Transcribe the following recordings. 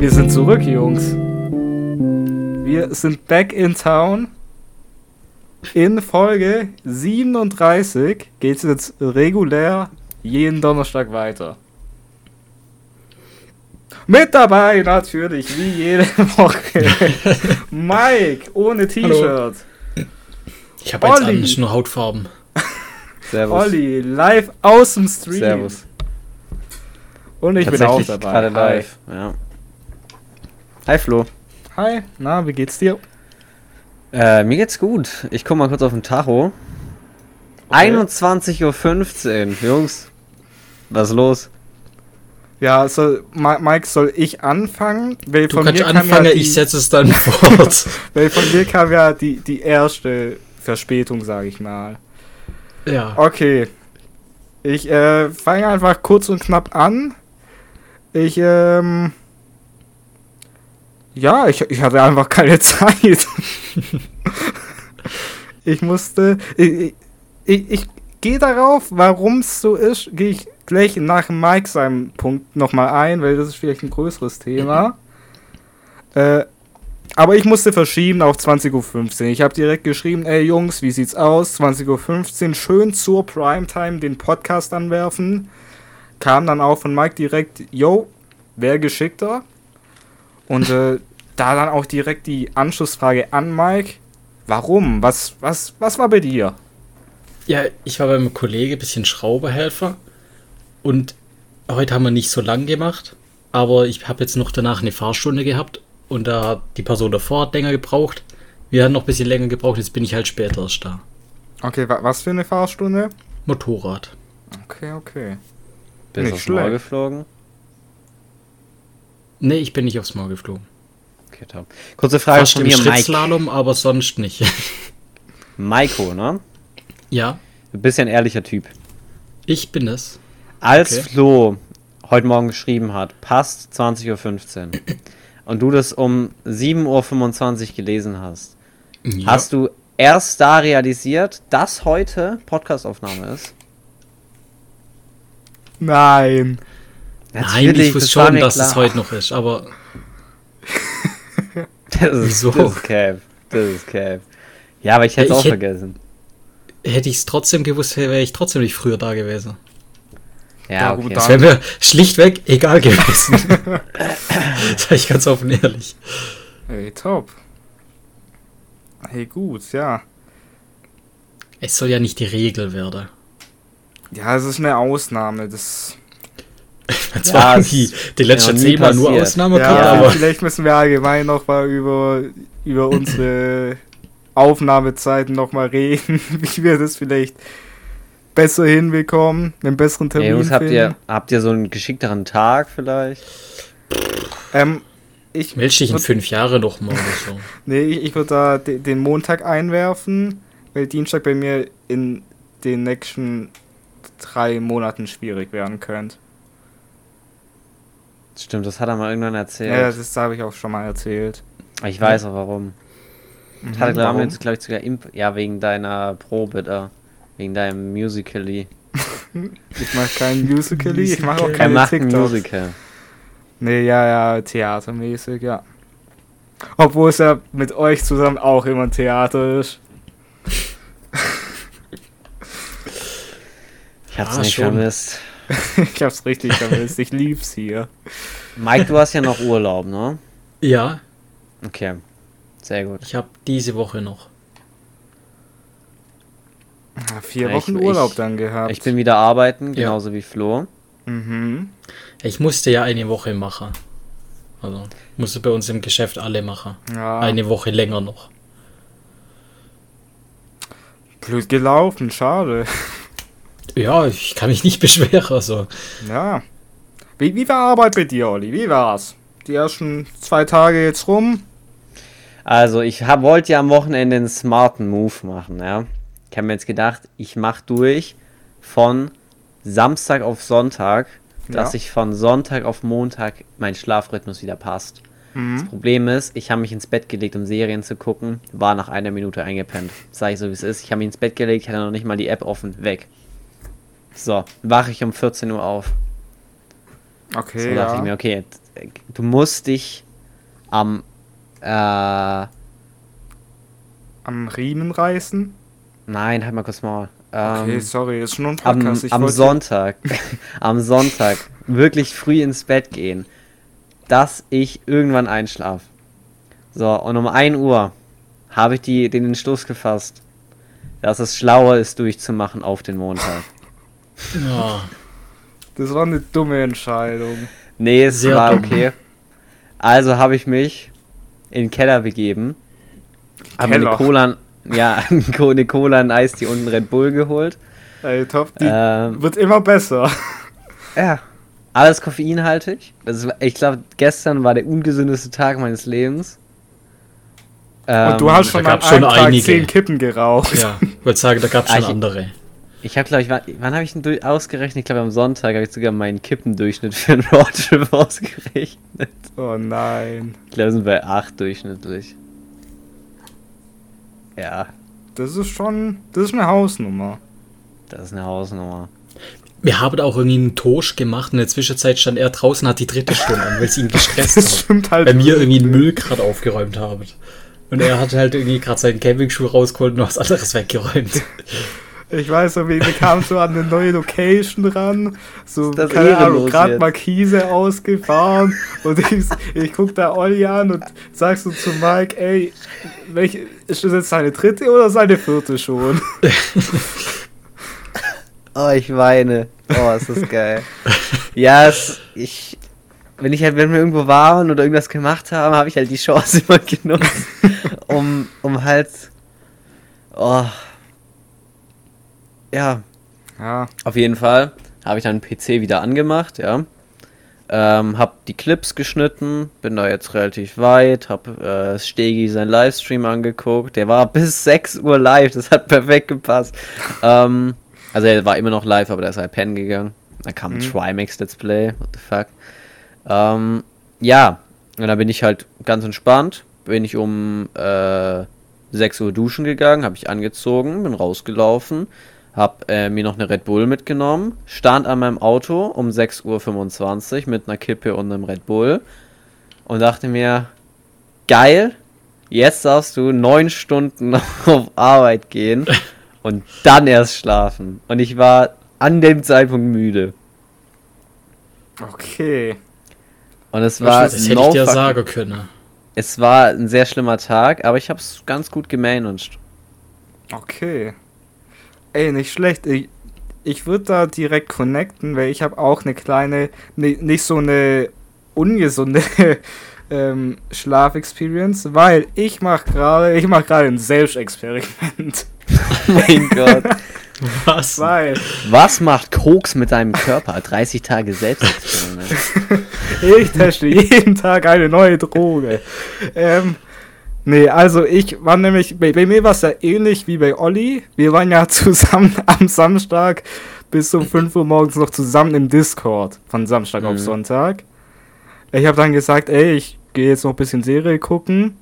Wir sind zurück, Jungs. Wir sind back in town. In Folge 37 geht es jetzt regulär jeden Donnerstag weiter. Mit dabei natürlich, wie jede Woche, Mike ohne T-Shirt. Ich habe jetzt an, nicht nur Hautfarben. Servus. Olli, live aus dem Stream. Servus. Und ich bin auch dabei. gerade live. Ja. Hi Flo. Hi, na, wie geht's dir? Äh, mir geht's gut. Ich guck mal kurz auf den Tacho. 21.15 Uhr, Jungs. Was ist los? Ja, soll, Ma- Mike, soll ich anfangen? Weil Du kannst anfangen, ja die, ich setze es dann fort. Weil von mir kam ja die, die erste Verspätung, sage ich mal. ja. Okay. Ich äh, fange einfach kurz und knapp an. Ich, ähm. Ja, ich, ich hatte einfach keine Zeit. ich musste. Ich, ich, ich gehe darauf, warum es so ist, gehe ich gleich nach Mike seinem Punkt nochmal ein, weil das ist vielleicht ein größeres Thema. Äh, aber ich musste verschieben auf 20.15 Uhr. Ich habe direkt geschrieben, ey Jungs, wie sieht's aus? 20.15 Uhr, schön zur Primetime den Podcast anwerfen. Kam dann auch von Mike direkt, yo, wer geschickter? Und äh, da dann auch direkt die Anschlussfrage an Mike. Warum? Was, was, was war bei dir? ja, ich war beim Kollege, bisschen Schrauberhelfer. Und heute haben wir nicht so lang gemacht. Aber ich habe jetzt noch danach eine Fahrstunde gehabt. Und da hat die Person davor hat länger gebraucht. Wir haben noch ein bisschen länger gebraucht. Jetzt bin ich halt später erst da. Okay, wa was für eine Fahrstunde? Motorrad. Okay, okay. Bist aufs Maul schlecht. geflogen? Nee, ich bin nicht aufs Maul geflogen. Okay, top. Kurze Frage Fast von im mir, Mike. Schrittslalom, aber sonst nicht. Maiko, ne? ja, Du bist ja ein ehrlicher Typ. ich bin es. Als Okay. Flo heute Morgen geschrieben hat, passt 20.15 Uhr, und du das um 7.25 Uhr gelesen hast, Ja. hast du erst da realisiert, dass heute Podcastaufnahme ist? Nein. Nein, ich wusste das schon, dass es klar. heute noch ist, aber Das ist, Wieso? das ist Cap. Das ist Cap. Ja, aber ich hätte es auch hätt- vergessen. hätte ich es trotzdem gewusst, wäre ich trotzdem nicht früher da gewesen. Ja, okay. gut, Das wäre mir schlichtweg egal gewesen. Sag ich ganz offen ehrlich. Hey, top. Hey, gut, ja. Es soll ja nicht die Regel werden. Ja, es ist eine Ausnahme. Das. Zwar es die, die letzten ja noch nie zehnmal nur. Ausnahme Ja, gehabt, aber vielleicht müssen wir allgemein noch mal über, über unsere Aufnahmezeiten noch mal reden, wie wir das vielleicht besser hinbekommen, einen besseren Ja, Termin Jungs, habt finden. ihr, habt ihr so einen geschickteren Tag vielleicht? Ähm, ich melde dich in fünf Jahre noch mal oder so. Nee, ich, ich würde da de, den Montag einwerfen, weil Dienstag bei mir in den nächsten drei Monaten schwierig werden könnte. Stimmt, das hat er mal irgendwann erzählt. Ja, das habe ich auch schon mal erzählt. ich weiß auch warum. Das hat er, Mhm, glaube warum? ich, glaub ich, sogar imp ja, wegen deiner Probe da. Wegen deinem Musically. Ich mache kein Musical, ich mache auch Musical. Keine macht ein TikToks. Musical. Nee, ja, ja, theatermäßig, ja. Obwohl es ja mit euch zusammen auch immer ein Theater ist. Ich hab's Ah, nicht schon. vermisst. ich hab's richtig vermisst, ich lieb's hier. Mike, du hast ja noch Urlaub, ne? Ja, Okay. Sehr gut. ich habe diese Woche noch. Ah, Vier Ja, Wochen ich- Urlaub ich- dann gehabt. Ich bin wieder arbeiten, Ja. genauso wie Flo. Mhm. Ich musste ja eine Woche machen. Also musste bei uns im Geschäft alle machen. Ja, Eine Woche länger noch. blöd gelaufen, schade. Ja, ich kann mich nicht beschweren. Also. Ja. Wie, wie war Arbeit bei dir, Olli? Wie war's? Die ersten zwei Tage jetzt rum? Also, ich hab, wollte ja am Wochenende einen smarten Move machen, ja. Ich habe mir jetzt gedacht, ich mache durch von Samstag auf Sonntag, dass Ja. ich von Sonntag auf Montag mein Schlafrhythmus wieder passt. Das Mhm. Problem ist, ich habe mich ins Bett gelegt, um Serien zu gucken, war nach einer Minute eingepennt. Sag ich so, wie es ist. Ich habe mich ins Bett gelegt, ich hatte noch nicht mal die App offen, weg. So, wache ich um 14 Uhr auf. Okay, So dachte ich ja. mir, okay, du musst dich am äh, Am Riemen reißen? nein, halt mal kurz mal. Okay, Ähm, sorry, ist schon ein am, Podcast. ich am wollte- Sonntag, am Sonntag wirklich früh ins Bett gehen, dass ich irgendwann einschlaf. So, und um 1 Uhr habe ich die, den Entschluss gefasst, dass es schlauer ist, durchzumachen auf den Montag. Ja. Das war eine dumme Entscheidung. Nee, es Sehr war dumm. okay. Also habe ich mich in den Keller begeben, habe eine? Cola, ja, eine Cola, ein Eis, die unten Red Bull geholt. Ey, top, die Ähm, wird immer besser. Ja. Alles koffeinhaltig. Das ist, ich glaube, gestern war der ungesündeste Tag meines Lebens. Ähm, Und du hast schon da an gab's schon einem Tag einige. zehn Kippen geraucht. Ja, ich wollte sagen, da gab es Ah, schon ich- andere. Ich habe, glaube ich, wann, wann habe ich denn ausgerechnet? Ich glaube, am Sonntag habe ich sogar meinen Kippendurchschnitt für einen Roadtrip ausgerechnet. Oh nein. Ich glaube, wir sind bei 8 durchschnittlich. Ja, Das ist schon. Das ist eine Hausnummer. das ist eine Hausnummer. Wir haben auch irgendwie einen Toast gemacht. In der Zwischenzeit stand er draußen, hat die dritte Stunde an, weil es ihn gestresst Das hat. stimmt halt. Weil mir irgendwie einen. Müll gerade aufgeräumt haben. Und er hat halt irgendwie gerade seinen Campingschuh rausgeholt und was anderes weggeräumt. Ich weiß noch, wir kamen so an eine neue Location ran. So, das keine Ahnung, gerade? Markise ausgefahren. und ich, ich guck da Olli an und sag so zu Mike, ey, welche, ist das jetzt seine dritte oder seine vierte schon? Oh, ich weine. Oh, ist das geil. ja, es, ich. Wenn ich halt, wenn wir irgendwo waren oder irgendwas gemacht haben, habe ich halt die Chance immer genutzt, um, um halt. Oh. Ja, Ja, auf jeden Fall habe ich dann den PC wieder angemacht, ja. Ähm, hab die Clips geschnitten, bin da jetzt relativ weit, hab äh, Stegi seinen Livestream angeguckt. Der war bis 6 Uhr live, das hat perfekt gepasst. ähm, also er war immer noch live, aber der ist halt pennen gegangen. Dann kam ein Mhm. Trimax Let's Play, what the fuck. Ähm, ja, und dann bin ich halt ganz entspannt, bin ich um äh, 6 Uhr duschen gegangen, habe ich angezogen, bin rausgelaufen, hab äh, mir noch eine Red Bull mitgenommen, stand an meinem Auto um 6.25 Uhr mit einer Kippe und einem Red Bull und dachte mir, geil, jetzt darfst du neun Stunden auf Arbeit gehen und dann erst schlafen. Und ich war an dem Zeitpunkt müde. okay. Und es war, Das hätte no ich dir sagen können. es war ein sehr schlimmer Tag, aber ich habe es ganz gut gemanagt. Okay. Ey, nicht schlecht. Ich, ich würde da direkt connecten, weil ich habe auch eine kleine, ne, nicht so eine ungesunde ähm, Schlafexperience, weil ich mache gerade, ich mache gerade ein Selbstexperiment. mein Gott. Was? Weil Was macht Koks mit deinem Körper? 30 Tage Selbstexperiment. ich teste jeden Tag eine neue Droge. Ähm, nee, also ich war nämlich, bei, bei mir war es ja ähnlich wie bei Olli. Wir waren ja zusammen am Samstag bis um 5 Uhr morgens noch zusammen im Discord von Samstag auf Mhm. Sonntag. Ich habe dann gesagt, ey, ich gehe jetzt noch ein bisschen Serie gucken.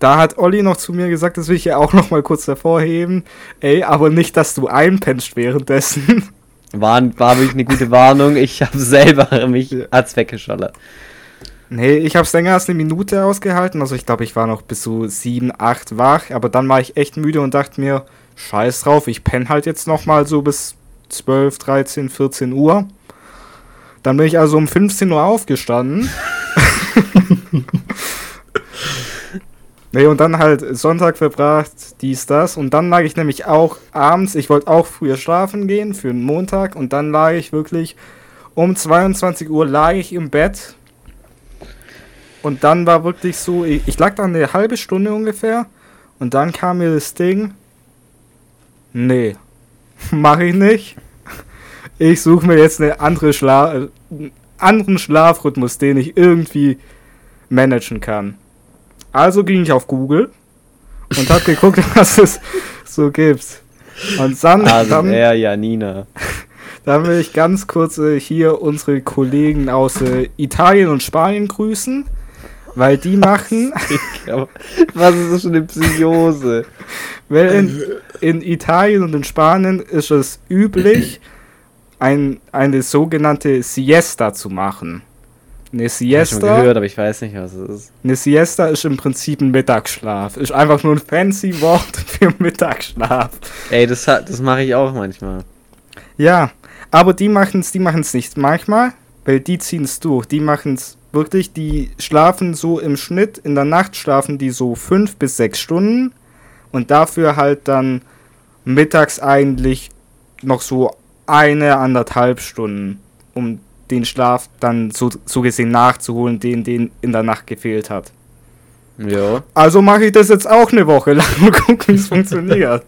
Da hat Olli noch zu mir gesagt, das will ich ja auch noch mal kurz hervorheben. Ey, aber nicht, dass du einpennst währenddessen. War, war wirklich eine gute Warnung. Ich habe selber mich Ja. als weggeschollert. Nee, ich hab's länger als eine Minute ausgehalten. Also ich glaube, ich war noch bis so 7, 8 wach. Aber dann war ich echt müde und dachte mir, scheiß drauf, ich penne halt jetzt noch mal so bis 12, 13, 14 Uhr. Dann bin ich also um 15 Uhr aufgestanden. nee, und dann halt Sonntag verbracht, dies, das. Und dann lag ich nämlich auch abends, ich wollte auch früher schlafen gehen für den Montag. Und dann lag ich wirklich um 22 Uhr lag ich im Bett und dann war wirklich so, ich, ich lag da eine halbe Stunde ungefähr und dann kam mir das Ding, nee, mache ich nicht. Ich suche mir jetzt eine andere Schla äh, einen anderen Schlafrhythmus, den ich irgendwie managen kann. Also ging ich auf Google und habe geguckt, was es so gibt. Und dann, Also dann, er, Janina. dann will ich ganz kurz äh, hier unsere Kollegen aus äh, Italien und Spanien grüßen, weil die machen, Was ist das für eine Psychose? weil in, in Italien und in Spanien ist es üblich, ein, eine sogenannte Siesta zu machen. Eine Hab ich Siesta, gehört, aber ich weiß nicht, was es ist. eine Siesta ist im Prinzip ein Mittagsschlaf. Ist einfach nur ein fancy Wort für Mittagsschlaf. Ey, das, das mache ich auch manchmal. Ja, aber die machen es die machen's nicht manchmal, weil die ziehen es durch. Die machen es wirklich, die schlafen so im Schnitt, in der Nacht schlafen die so fünf bis sechs Stunden und dafür halt dann mittags eigentlich noch so eine, anderthalb Stunden, um den Schlaf dann so, so gesehen nachzuholen, den den in der Nacht gefehlt hat. Jo. Also mache ich das jetzt auch eine Woche lang und gucke, wie es funktioniert.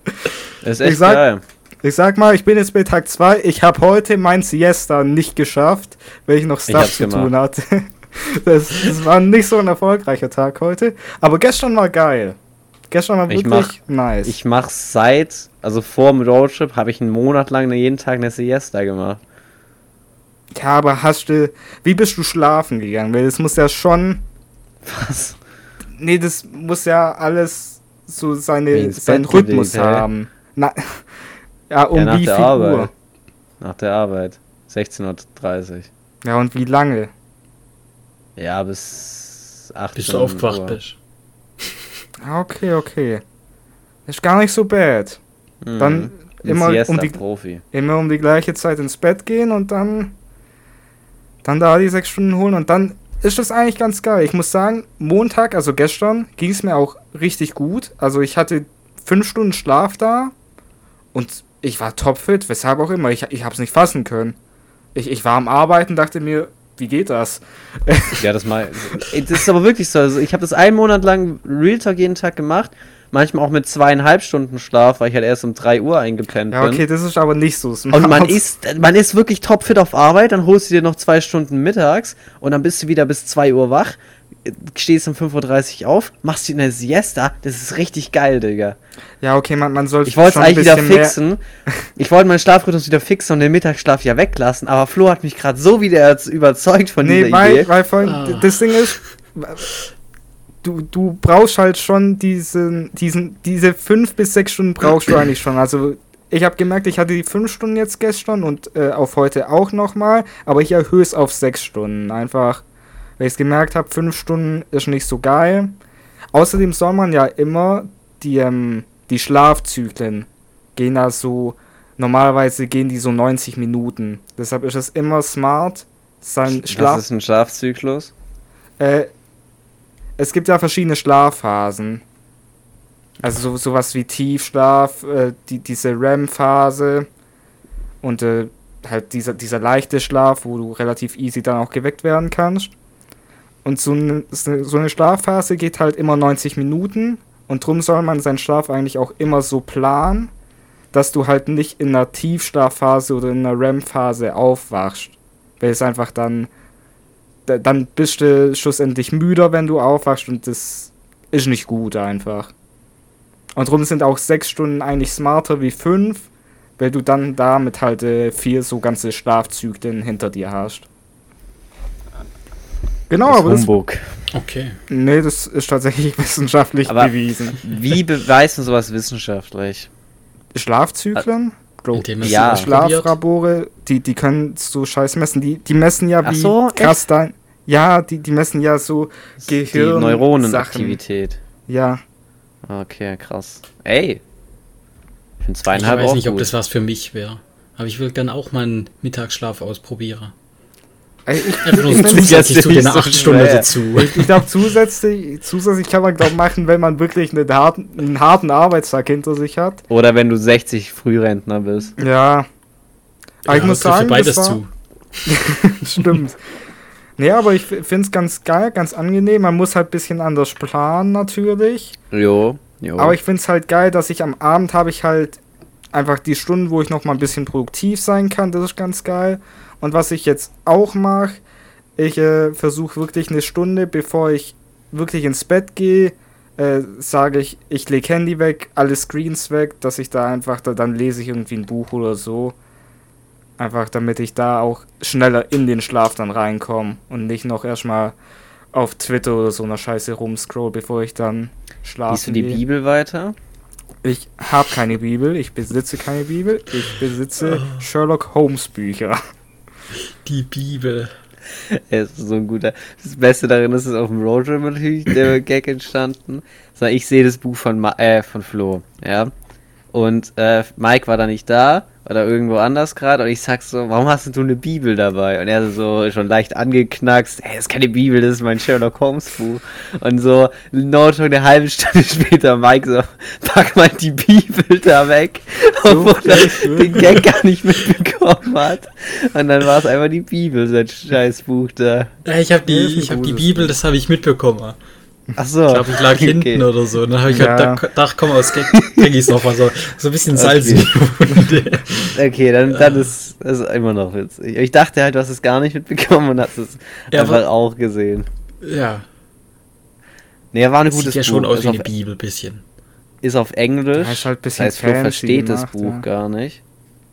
Das ist echt Ich sag- geil. Ich sag mal, ich bin jetzt bei Tag 2. Ich habe heute mein Siesta nicht geschafft, weil ich noch Stuff zu gemacht. tun hatte. Das, das war nicht so ein erfolgreicher Tag heute. Aber gestern war geil. Gestern war Ich wirklich nice. Ich mache seit, also vor dem Roadtrip, habe ich einen Monat lang jeden Tag eine Siesta gemacht. ja, aber hast du. Wie bist du schlafen gegangen? Weil das muss ja schon. Was? Nee, das muss ja alles so seine, seinen Bett Rhythmus hä? haben. Na, ja, um ja, nach wie der viel Arbeit. Uhr? Nach der Arbeit. 16.30 Uhr. Ja, und wie lange? Ja, bis 18 Bis du aufgewacht Uhr. bist. Ah, Okay, okay. Ist gar nicht so bad. Mhm. Dann immer um die, Siesta-Profi. immer um die gleiche Zeit ins Bett gehen und dann, dann da die sechs Stunden holen und dann ist das eigentlich ganz geil. Ich muss sagen, Montag, also gestern, ging es mir auch richtig gut. Also ich hatte fünf Stunden Schlaf da und ich war topfit, weshalb auch immer. Ich, ich habe es nicht fassen können. Ich, ich war am Arbeiten, dachte mir, wie geht das? Ja, das mal. Das ist aber wirklich so. Also ich habe das einen Monat lang Real Talk jeden Tag gemacht. Manchmal auch mit zweieinhalb Stunden Schlaf, weil ich halt erst um 3 Uhr eingepennt Ja, bin. okay, das ist aber nicht so smart. Und man ist, man ist wirklich topfit auf Arbeit, dann holst du dir noch zwei Stunden mittags und dann bist du wieder bis 2 Uhr wach, stehst um 5.30 Uhr auf, machst dir eine Siesta, das ist richtig geil, Digga. Ja, okay, man, man sollte Ich wollte es eigentlich wieder fixen. Ich wollte meinen Schlafrhythmus wieder fixen und den Mittagsschlaf ja weglassen, aber Flo hat mich gerade so wieder überzeugt von Nee, dieser weil, Idee. weil vor allem, Ah. das Ding ist, du, du brauchst halt schon diesen, diesen, diese fünf bis sechs Stunden brauchst du eigentlich schon. Also ich habe gemerkt, ich hatte die fünf Stunden jetzt gestern und äh, auf heute auch nochmal, aber ich erhöhe es auf sechs Stunden. Einfach, weil ich es gemerkt habe, fünf Stunden ist nicht so geil. Außerdem soll man ja immer die, ähm, die Schlafzyklen gehen da so, normalerweise gehen die so 90 Minuten. Deshalb ist es immer smart, sein Schlaf Was ist ein Schlafzyklus? äh, es gibt ja verschiedene Schlafphasen. Also so, sowas wie Tiefschlaf, äh, die, diese REM-Phase und äh, halt dieser, dieser leichte Schlaf, wo du relativ easy dann auch geweckt werden kannst. Und so eine, so eine Schlafphase geht halt immer 90 Minuten und drum soll man seinen Schlaf eigentlich auch immer so planen, dass du halt nicht in einer Tiefschlafphase oder in einer REM-Phase aufwachst. Weil es einfach dann da- dann bist du schlussendlich müder, wenn du aufwachst und das ist nicht gut einfach. Und darum sind auch sechs Stunden eigentlich smarter wie fünf, weil du dann damit halt äh, vier so ganze Schlafzyklen hinter dir hast. Genau, aber das, Humbug. Okay. nee, das ist tatsächlich wissenschaftlich Aber- bewiesen. Wie beweist man sowas wissenschaftlich? Schlafzyklen? Bro, Ja. Schlaflabore, die, die können so scheiß messen. Die, die messen ja, wie so, krass dein. Ja, die, die messen ja so Die Gehirn. Neuronenaktivität. Ja, Okay, krass. Ey. Ich bin Ich zweieinhalb weiß auch nicht, ob gut. das was für mich wäre. Aber ich würde gerne auch mal einen Mittagsschlaf ausprobieren. Ich, Einfach nur ich, zusätzlich zu den nicht so acht Stunden schwer. dazu. ich, ich glaube, zusätzlich, zusätzlich kann man glaub, machen, wenn man wirklich einen harten, einen harten Arbeitstag hinter sich hat. Oder wenn du 60 Frührentner bist. Ja. Aber ich Ja, muss trifft für sagen, beides das war, zu. Stimmt. Nee, aber ich finde es ganz geil, ganz angenehm. Man muss halt ein bisschen anders planen, natürlich. Jo. jo. Aber ich finde es halt geil, dass ich am Abend habe ich halt einfach die Stunden, wo ich noch mal ein bisschen produktiv sein kann. Das ist ganz geil. Und was ich jetzt auch mache, ich äh, versuche wirklich eine Stunde, bevor ich wirklich ins Bett gehe, äh, sage ich, ich lege Handy weg, alle Screens weg, dass ich da einfach, da, dann lese ich irgendwie ein Buch oder so. Einfach damit ich da auch schneller in den Schlaf dann reinkomme und nicht noch erstmal auf Twitter oder so einer Scheiße rumscroll, bevor ich dann schlafe. Liest du die Bibel weiter? Ich habe keine Bibel, ich besitze keine Bibel, ich besitze Sherlock Holmes Bücher. Die Bibel. Er ist so ein guter. Das Beste darin ist, es auf dem Roadtrip natürlich der Gag entstanden. Ich sehe das Buch von, Ma äh, von Flo, ja. Und äh, Mike war da nicht da oder irgendwo anders gerade und ich sag so, warum hast du eine Bibel dabei? Und er so schon leicht angeknackst, hey, das ist keine Bibel, das ist mein Sherlock Holmes Buch. Und so, no schon eine halbe Stunde später, Mike so, pack mal die Bibel da weg, obwohl er den Gag gar nicht mitbekommen hat. Und dann war es einfach die Bibel, sein scheiß Buch da. Ja, ich habe die, ich hab die Bibel, das habe ich mitbekommen. Ach so. Ich glaube, ich lag okay. hinten oder so. Und dann habe ich Ja. halt gedacht, komm, aus Gag, Gag ist noch mal so, so ein bisschen Salz in die Wunde. Okay, dann, dann ist es immer noch witzig. Ich dachte halt, du hast es gar nicht mitbekommen und hast es Ja, einfach aber- auch gesehen. Ja, Nee, war ein sieht gutes ja schon Buch. aus ist, wie auf, eine Bibel, bisschen. ist auf Englisch. Ja, ist halt ein bisschen das heißt, Flo versteht das gemacht, Buch ja. gar nicht.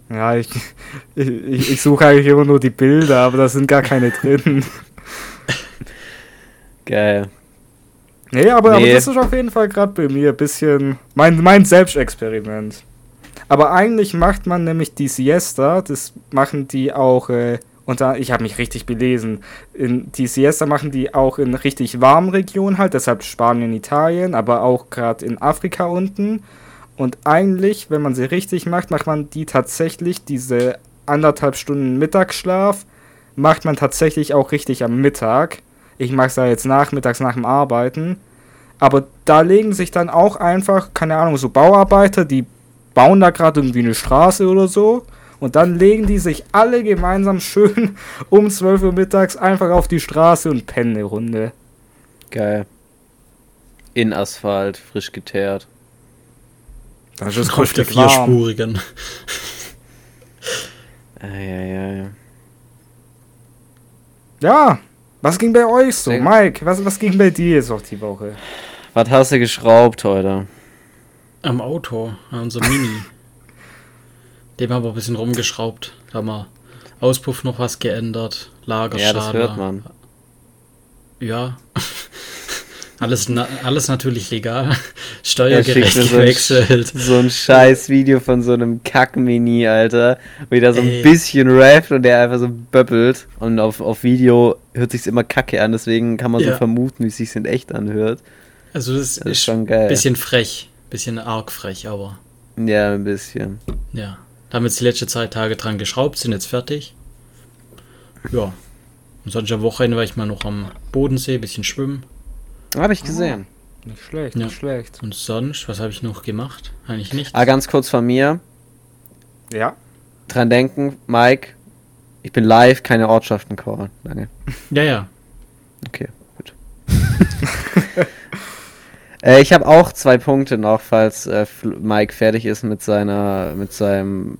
Ja, ich, ich, ich, ich suche eigentlich immer nur die Bilder, aber da sind gar keine drin. Geil. Nee, aber, aber Nee. das ist auf jeden Fall gerade bei mir ein bisschen mein, mein Selbstexperiment. Aber eigentlich macht man nämlich die Siesta, das machen die auch, äh, und da, ich habe mich richtig belesen, in, die Siesta machen die auch in richtig warmen Regionen halt, deshalb Spanien, Italien, aber auch gerade in Afrika unten. Und eigentlich, wenn man sie richtig macht, macht man die tatsächlich, diese anderthalb Stunden Mittagsschlaf, macht man tatsächlich auch richtig am Mittag. Ich mache es da jetzt nachmittags nach dem Arbeiten. Aber da legen sich dann auch einfach, keine Ahnung, so Bauarbeiter, die bauen da gerade irgendwie eine Straße oder so. Und dann legen die sich alle gemeinsam schön um 12 Uhr mittags einfach auf die Straße und pennen eine Runde. Geil. In Asphalt, frisch geteert. Das ist auf der kräftig warm. vierspurigen. Eieiei. Ja, was ging bei euch so? Sehr- Mike, was, was ging bei dir jetzt auch die Woche? Was hast du geschraubt heute? Am Auto, an unserem Mini. Dem haben wir ein bisschen rumgeschraubt. Da haben wir Auspuff noch was geändert. Lagerschale. Ja, das hört man. Ja. Alles, na alles natürlich legal. Er Steuergerecht mir so ein, gewechselt. so ein scheiß Video von so einem Kack-Mini, Alter. Wo der so ein Ey. bisschen rappt und der einfach so böppelt. Und auf, auf Video hört sich's immer kacke an, deswegen kann man so Ja. vermuten, wie es sich in echt anhört. Also das, Das ist ist schon ein geil. bisschen frech. Bisschen arg frech, aber Ja, ein bisschen. ja. Da haben wir jetzt die letzten zwei Tage dran geschraubt, sind jetzt fertig. Ja. Und sonst am Wochenende war ich mal noch am Bodensee, bisschen schwimmen. Habe ich gesehen. Nicht schlecht, Ja. nicht schlecht. Und sonst, was habe ich noch gemacht? Eigentlich nichts. Ah, ganz kurz von mir. Ja. Dran denken, Mike. Ich bin live, keine Ortschaften callen. Danke. Ja, ja. Okay, gut. äh, ich habe auch zwei Punkte noch, falls äh, Mike fertig ist mit seiner, mit seinem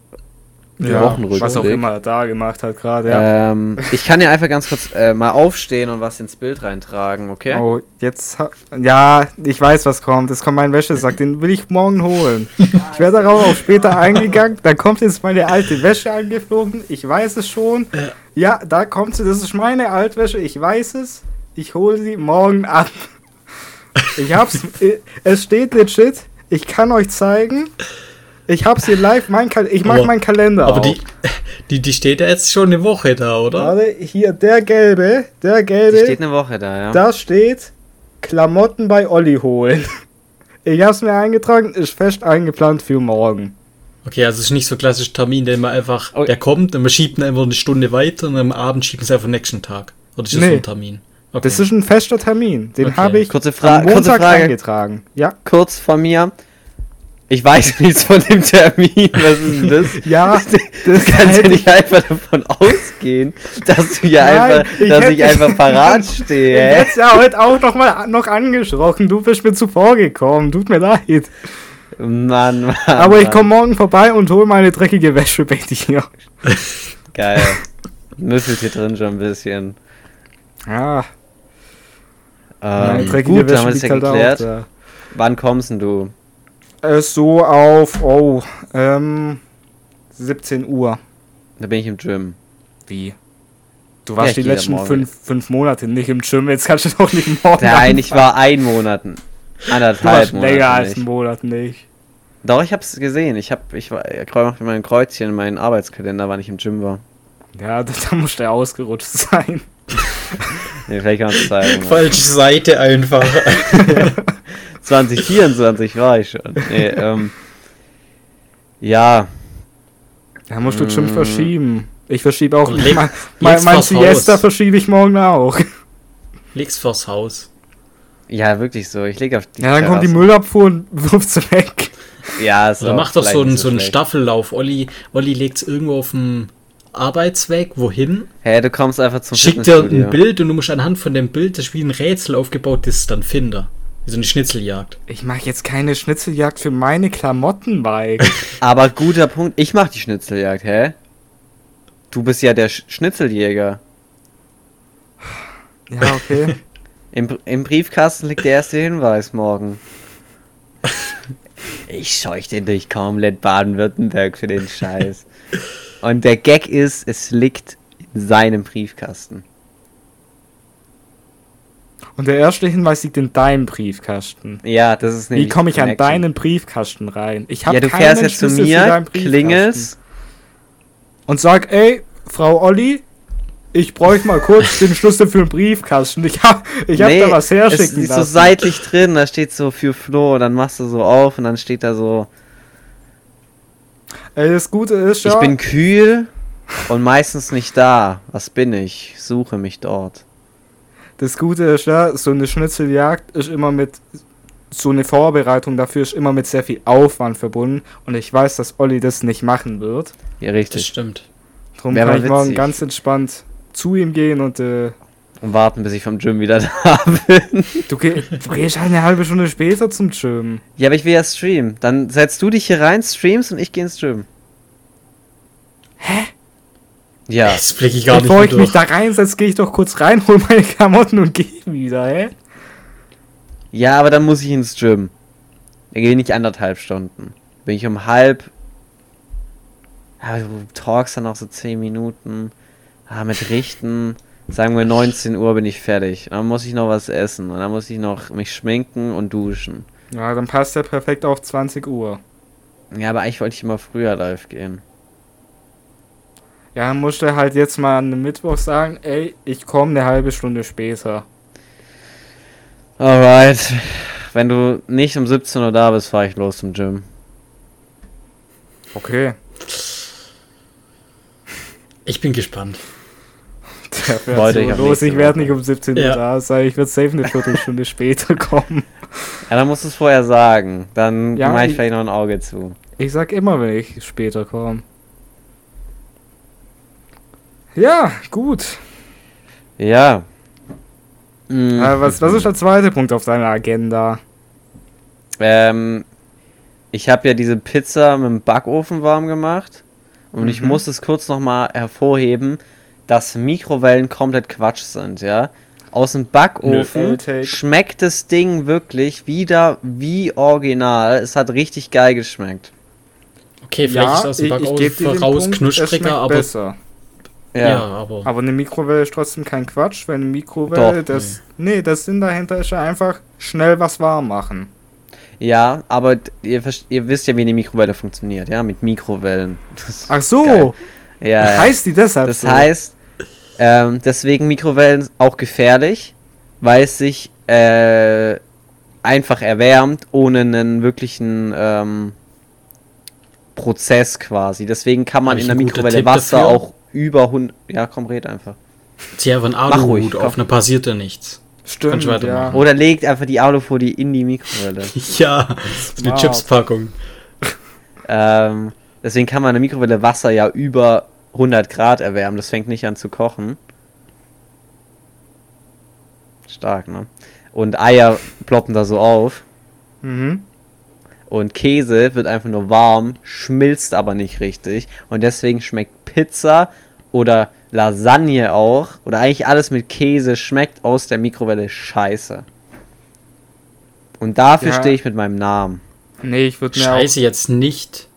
Ja, Wochenrückblick. was auch immer er da gemacht hat gerade, ja. Ähm, ich kann ja einfach ganz kurz äh, mal aufstehen und was ins Bild reintragen, okay? Oh, jetzt. Ja, ich weiß, was kommt. Es kommt mein Wäschesack, den will ich morgen holen. Ich werde darauf auch später eingegangen. Da kommt jetzt meine alte Wäsche angeflogen. Ich weiß es schon. Ja, da kommt sie. Das ist meine Altwäsche. Ich weiß es. Ich hole sie morgen ab. Ich hab's. äh, es steht legit. Ich kann euch zeigen. Ich hab's hier live. Mein Kal ich mach Aber- meinen Kalender Aber auf. die, die, die steht ja jetzt schon eine Woche da, oder? Warte, hier der gelbe. Der Die gelbe. steht eine Woche da, ja. Da steht Klamotten bei Olli holen. Ich hab's mir eingetragen, ist fest eingeplant für morgen. Okay, also es ist nicht so klassisch Termin, den man einfach, Oh. der kommt und man schiebt ihn einfach eine Stunde weiter und am Abend schiebt man es einfach nächsten Tag. Oder ist das Nee. so ein Termin? Okay. Das ist ein fester Termin. Den Okay. habe ich Kurze Fra- am kurze Montag Frage. eingetragen. Ja, Kurz von mir. Ich weiß nichts von dem Termin. Was ist denn das? ja. Du kannst ja nicht einfach davon ausgehen, dass du ja Nein, einfach, ich dass hätte- ich einfach parat Ich stehe. hä? hätte ja heute auch noch mal noch angesprochen. Du bist mir zuvor gekommen. Tut mir leid. Mann, Mann. Aber ich komme morgen vorbei und hole meine dreckige Wäsche bei dir. Geil. Müffelt hier drin schon ein bisschen. Ja, meine Ähm, dreckige gut, dann haben Wäsche wir das ja halt geklärt. Wann kommst denn du? Äh, so auf, oh, ähm, 17 Uhr. Da bin ich im Gym. Wie? Du Ja, warst ich die letzten fünf, fünf Monate nicht im Gym, jetzt kannst du doch nicht morgen. Nein, ich war ein Monat. Du Anderthalb warst Monate. länger als einen Monat nicht. Doch, ich hab's gesehen. Ich hab, ich war, ich mein Kreuzchen in meinen Arbeitskalender, wann ich im Gym war. Ja, da, da muss der ausgerutscht sein. Nee, vielleicht kann man es zeigen. Falsche Seite einfach. 2024 war ich schon. Nee, ähm, ja, Da musst du schon Mm. verschieben. Ich verschiebe auch. Leg- mein mein, mein Siesta verschiebe ich morgen auch. Leg's vors Haus. ja, wirklich so. Ich lege auf die Ja, dann kommt die Terrasse. Müllabfuhr und wirft sie weg. Ja, ist Oder mach doch so einen, so einen. Staffellauf. Olli, Olli legt's irgendwo auf dem Arbeitsweg. Wohin? Hä, du kommst einfach zum Schickt dir ein Bild und du musst anhand von dem Bild, das ist wie ein Rätsel aufgebaut, das dann finde. Wie so eine Schnitzeljagd. Ich mache jetzt keine Schnitzeljagd für meine Klamotten bei. Aber guter Punkt. Ich mach die Schnitzeljagd, hä? Du bist ja der Sch Schnitzeljäger. ja, okay. Im, Im Briefkasten liegt der erste Hinweis morgen. Ich scheuch den durch komplett Baden-Württemberg für den Scheiß. Und der Gag ist, es liegt in seinem Briefkasten. Und der erste Hinweis liegt in deinem Briefkasten. Ja, das ist Wie nämlich komme ich an deinen Briefkasten rein? Ich habe Ja, du fährst jetzt zu Schlüssel mir, klingelst. Und sag, ey, Frau Olli, ich bräuchte mal kurz den Schlüssel für den Briefkasten. Ich hab, ich hab da was es herschicken ist so lassen. seitlich drin, da steht so für Flo, dann machst du so auf und dann steht da so, Ey, das Gute ist ja, ich bin kühl und meistens nicht da. Was bin ich? Suche mich dort. Das Gute ist ja, so eine Schnitzeljagd ist immer mit, so eine Vorbereitung dafür ist immer mit sehr viel Aufwand verbunden. Und ich weiß, dass Olli das nicht machen wird. Ja, Das richtig. stimmt. Darum Wär kann aber ich morgen ganz entspannt zu ihm gehen und äh, Und warten, bis ich vom Gym wieder da bin. du, geh, du gehst halt eine halbe Stunde später zum Gym. Ja, aber ich will ja streamen. Dann setzt du dich hier rein, streamst und ich gehe ins Gym. Hä? Ja. Das blicke ich gar nicht Bevor ich mich durch. da reinsetze, gehe ich doch kurz rein, hol meine Klamotten und gehe wieder, hä? Ja, aber dann muss ich ins Gym. Da gehe ich nicht anderthalb Stunden. Bin ich um halb. Ja, du talkst dann noch so 10 Minuten. Ah, mit Richten. Sagen wir 19 Uhr bin ich fertig. Dann muss ich noch was essen. Und dann muss ich noch mich schminken und duschen. Ja, dann passt der perfekt auf 20 Uhr. Ja, aber eigentlich wollte ich immer früher live gehen. Ja, dann musst du halt jetzt mal an einem Mittwoch sagen, ey, ich komme eine halbe Stunde später. Alright. Wenn du nicht um 17 Uhr da bist, fahre ich los zum Gym. Okay. Ich bin gespannt. Der fährt Leute, so ich los, ich werde nicht um 17 Uhr Ja. da sein, ich werde safe eine Viertelstunde später kommen. Ja, dann musst du es vorher sagen. Dann Ja, mache ich ich- vielleicht noch ein Auge zu. Ich sag immer, wenn ich später komme. Ja, gut. Ja. Mhm. Äh, was, was ist der zweite Punkt auf deiner Agenda? Ähm, ich habe ja diese Pizza mit dem Backofen warm gemacht. Und ich Mhm. muss es kurz nochmal hervorheben, dass Mikrowellen komplett Quatsch sind, ja. Aus dem Backofen schmeckt das Ding wirklich wieder wie original. Es hat richtig geil geschmeckt. Okay, vielleicht ist aus dem Backofen den raus Punkt, es knuspriger, aber. besser. Ja, aber. Aber eine Mikrowelle ist trotzdem kein Quatsch, weil eine Mikrowelle, Doch, das. Nee. der Sinn dahinter ist ja einfach schnell was warm machen. Ja, aber ihr, ihr wisst ja, wie eine Mikrowelle funktioniert, ja, mit Mikrowellen. Das, Ach so, Geil. ja, ja. heißt die deshalb Das so? heißt, ähm, deswegen Mikrowellen auch gefährlich, weil es sich äh, einfach erwärmt, ohne einen wirklichen ähm, Prozess quasi. Deswegen kann man in der Mikrowelle Wasser dafür? auch über 100... Ja, komm, red einfach. Zieh einfach einen Mach ruhig, Aluhut komm. auf, dann passiert ja nichts. Stimmt, ja. Oder legt einfach die Alufolie in die Mikrowelle. Ja, eine Smart. Chipspackung. ähm, deswegen kann man in der Mikrowelle Wasser ja über 100 Grad erwärmen. Das fängt nicht an zu kochen. Stark, ne? Und Eier ploppen da so auf. Mhm. Und Käse wird einfach nur warm, schmilzt aber nicht richtig. Und deswegen schmeckt Pizza oder Lasagne auch, oder eigentlich alles mit Käse, schmeckt aus der Mikrowelle scheiße. Und dafür Ja. stehe ich mit meinem Namen. Nee, ich würde mir Scheiße, jetzt nicht. auch.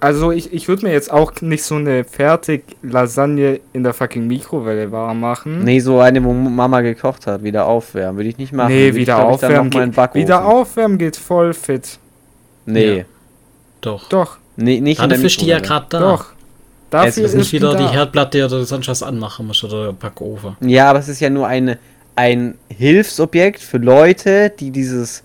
Also, ich, ich würde mir jetzt auch nicht so eine fertig Lasagne in der fucking Mikrowelle warm machen. Nee, so eine, wo Mama gekocht hat, wieder aufwärmen. Würde ich nicht machen. Nee, Würde ich, wieder ich, dann aufwärmen. den Geht, wieder aufwärmen geht voll fit. Nee, Ja. Doch. Doch, nee nicht der Dafür steht ja gerade da. doch. Dafür Es Das ist nicht wieder da. die Herdplatte oder sonst was anmachen musst oder Backofen. Ja, aber es ist ja nur eine, ein Hilfsobjekt für Leute, die dieses,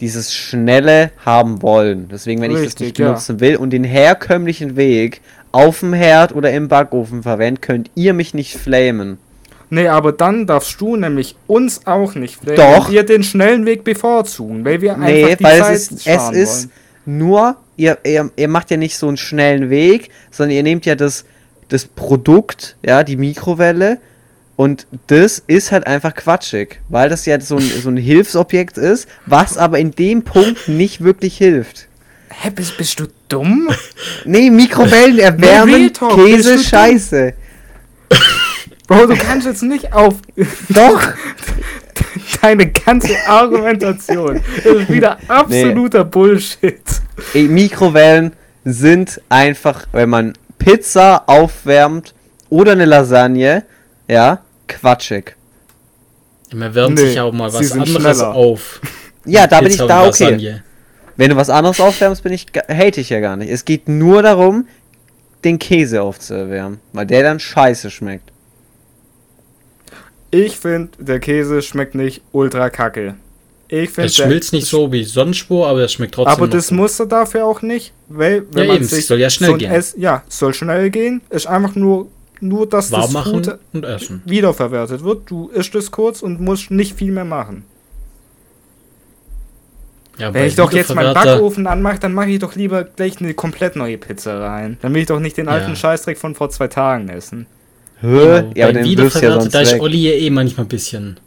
dieses Schnelle haben wollen. Deswegen, wenn ich das Richtig, nicht ja. benutzen will und den herkömmlichen Weg auf dem Herd oder im Backofen verwende, könnt ihr mich nicht flamen. Nee, aber dann darfst du nämlich uns auch nicht flamen, Doch. wir den schnellen Weg bevorzugen, weil wir Nee, einfach die weil Zeit es ist, es ist wollen. nur, ihr, ihr, ihr macht ja nicht so einen schnellen Weg, sondern ihr nehmt ja das, das Produkt, ja, die Mikrowelle, und das ist halt einfach quatschig, weil das ja so ein, so ein Hilfsobjekt ist, was aber in dem Punkt nicht wirklich hilft. Hä, bist, bist du dumm? Nee, Mikrowellen erwärmen, Talk, Käse, scheiße. Bro, du kannst jetzt nicht auf Doch! deine ganze Argumentation. Das ist wieder absoluter Bullshit. Ey, Mikrowellen sind einfach, wenn man Pizza aufwärmt oder eine Lasagne, ja, quatschig. Man wärmt Nee, sich auch mal was anderes schneller. auf. Ja, da bin ich Pizza da okay. Lasagne. Wenn du was anderes aufwärmst, bin ich, hate ich ja gar nicht. Es geht nur darum, den Käse aufzuerwärmen, weil der dann scheiße schmeckt. Ich finde, der Käse schmeckt nicht ultra kacke. Ich finde, Es schmilzt nicht so wie wo, aber es schmeckt trotzdem Aber das gut. muss er dafür auch nicht, weil wenn Ja, man eben, es sich soll ja schnell ein gehen. Ess, ja, es soll schnell gehen. Ist einfach nur, nur dass warm das Gute und essen. wiederverwertet wird. Du isst es kurz und musst nicht viel mehr machen. Ja, Wenn ich doch jetzt meinen Backofen anmache, dann mache ich doch lieber gleich eine komplett neue Pizza rein. Dann will ich doch nicht den alten Ja. Scheißdreck von vor zwei Tagen essen. Hä? Genau, ja, aber den wirfst du ja sonst da ist weg. Olli ja eh manchmal ein bisschen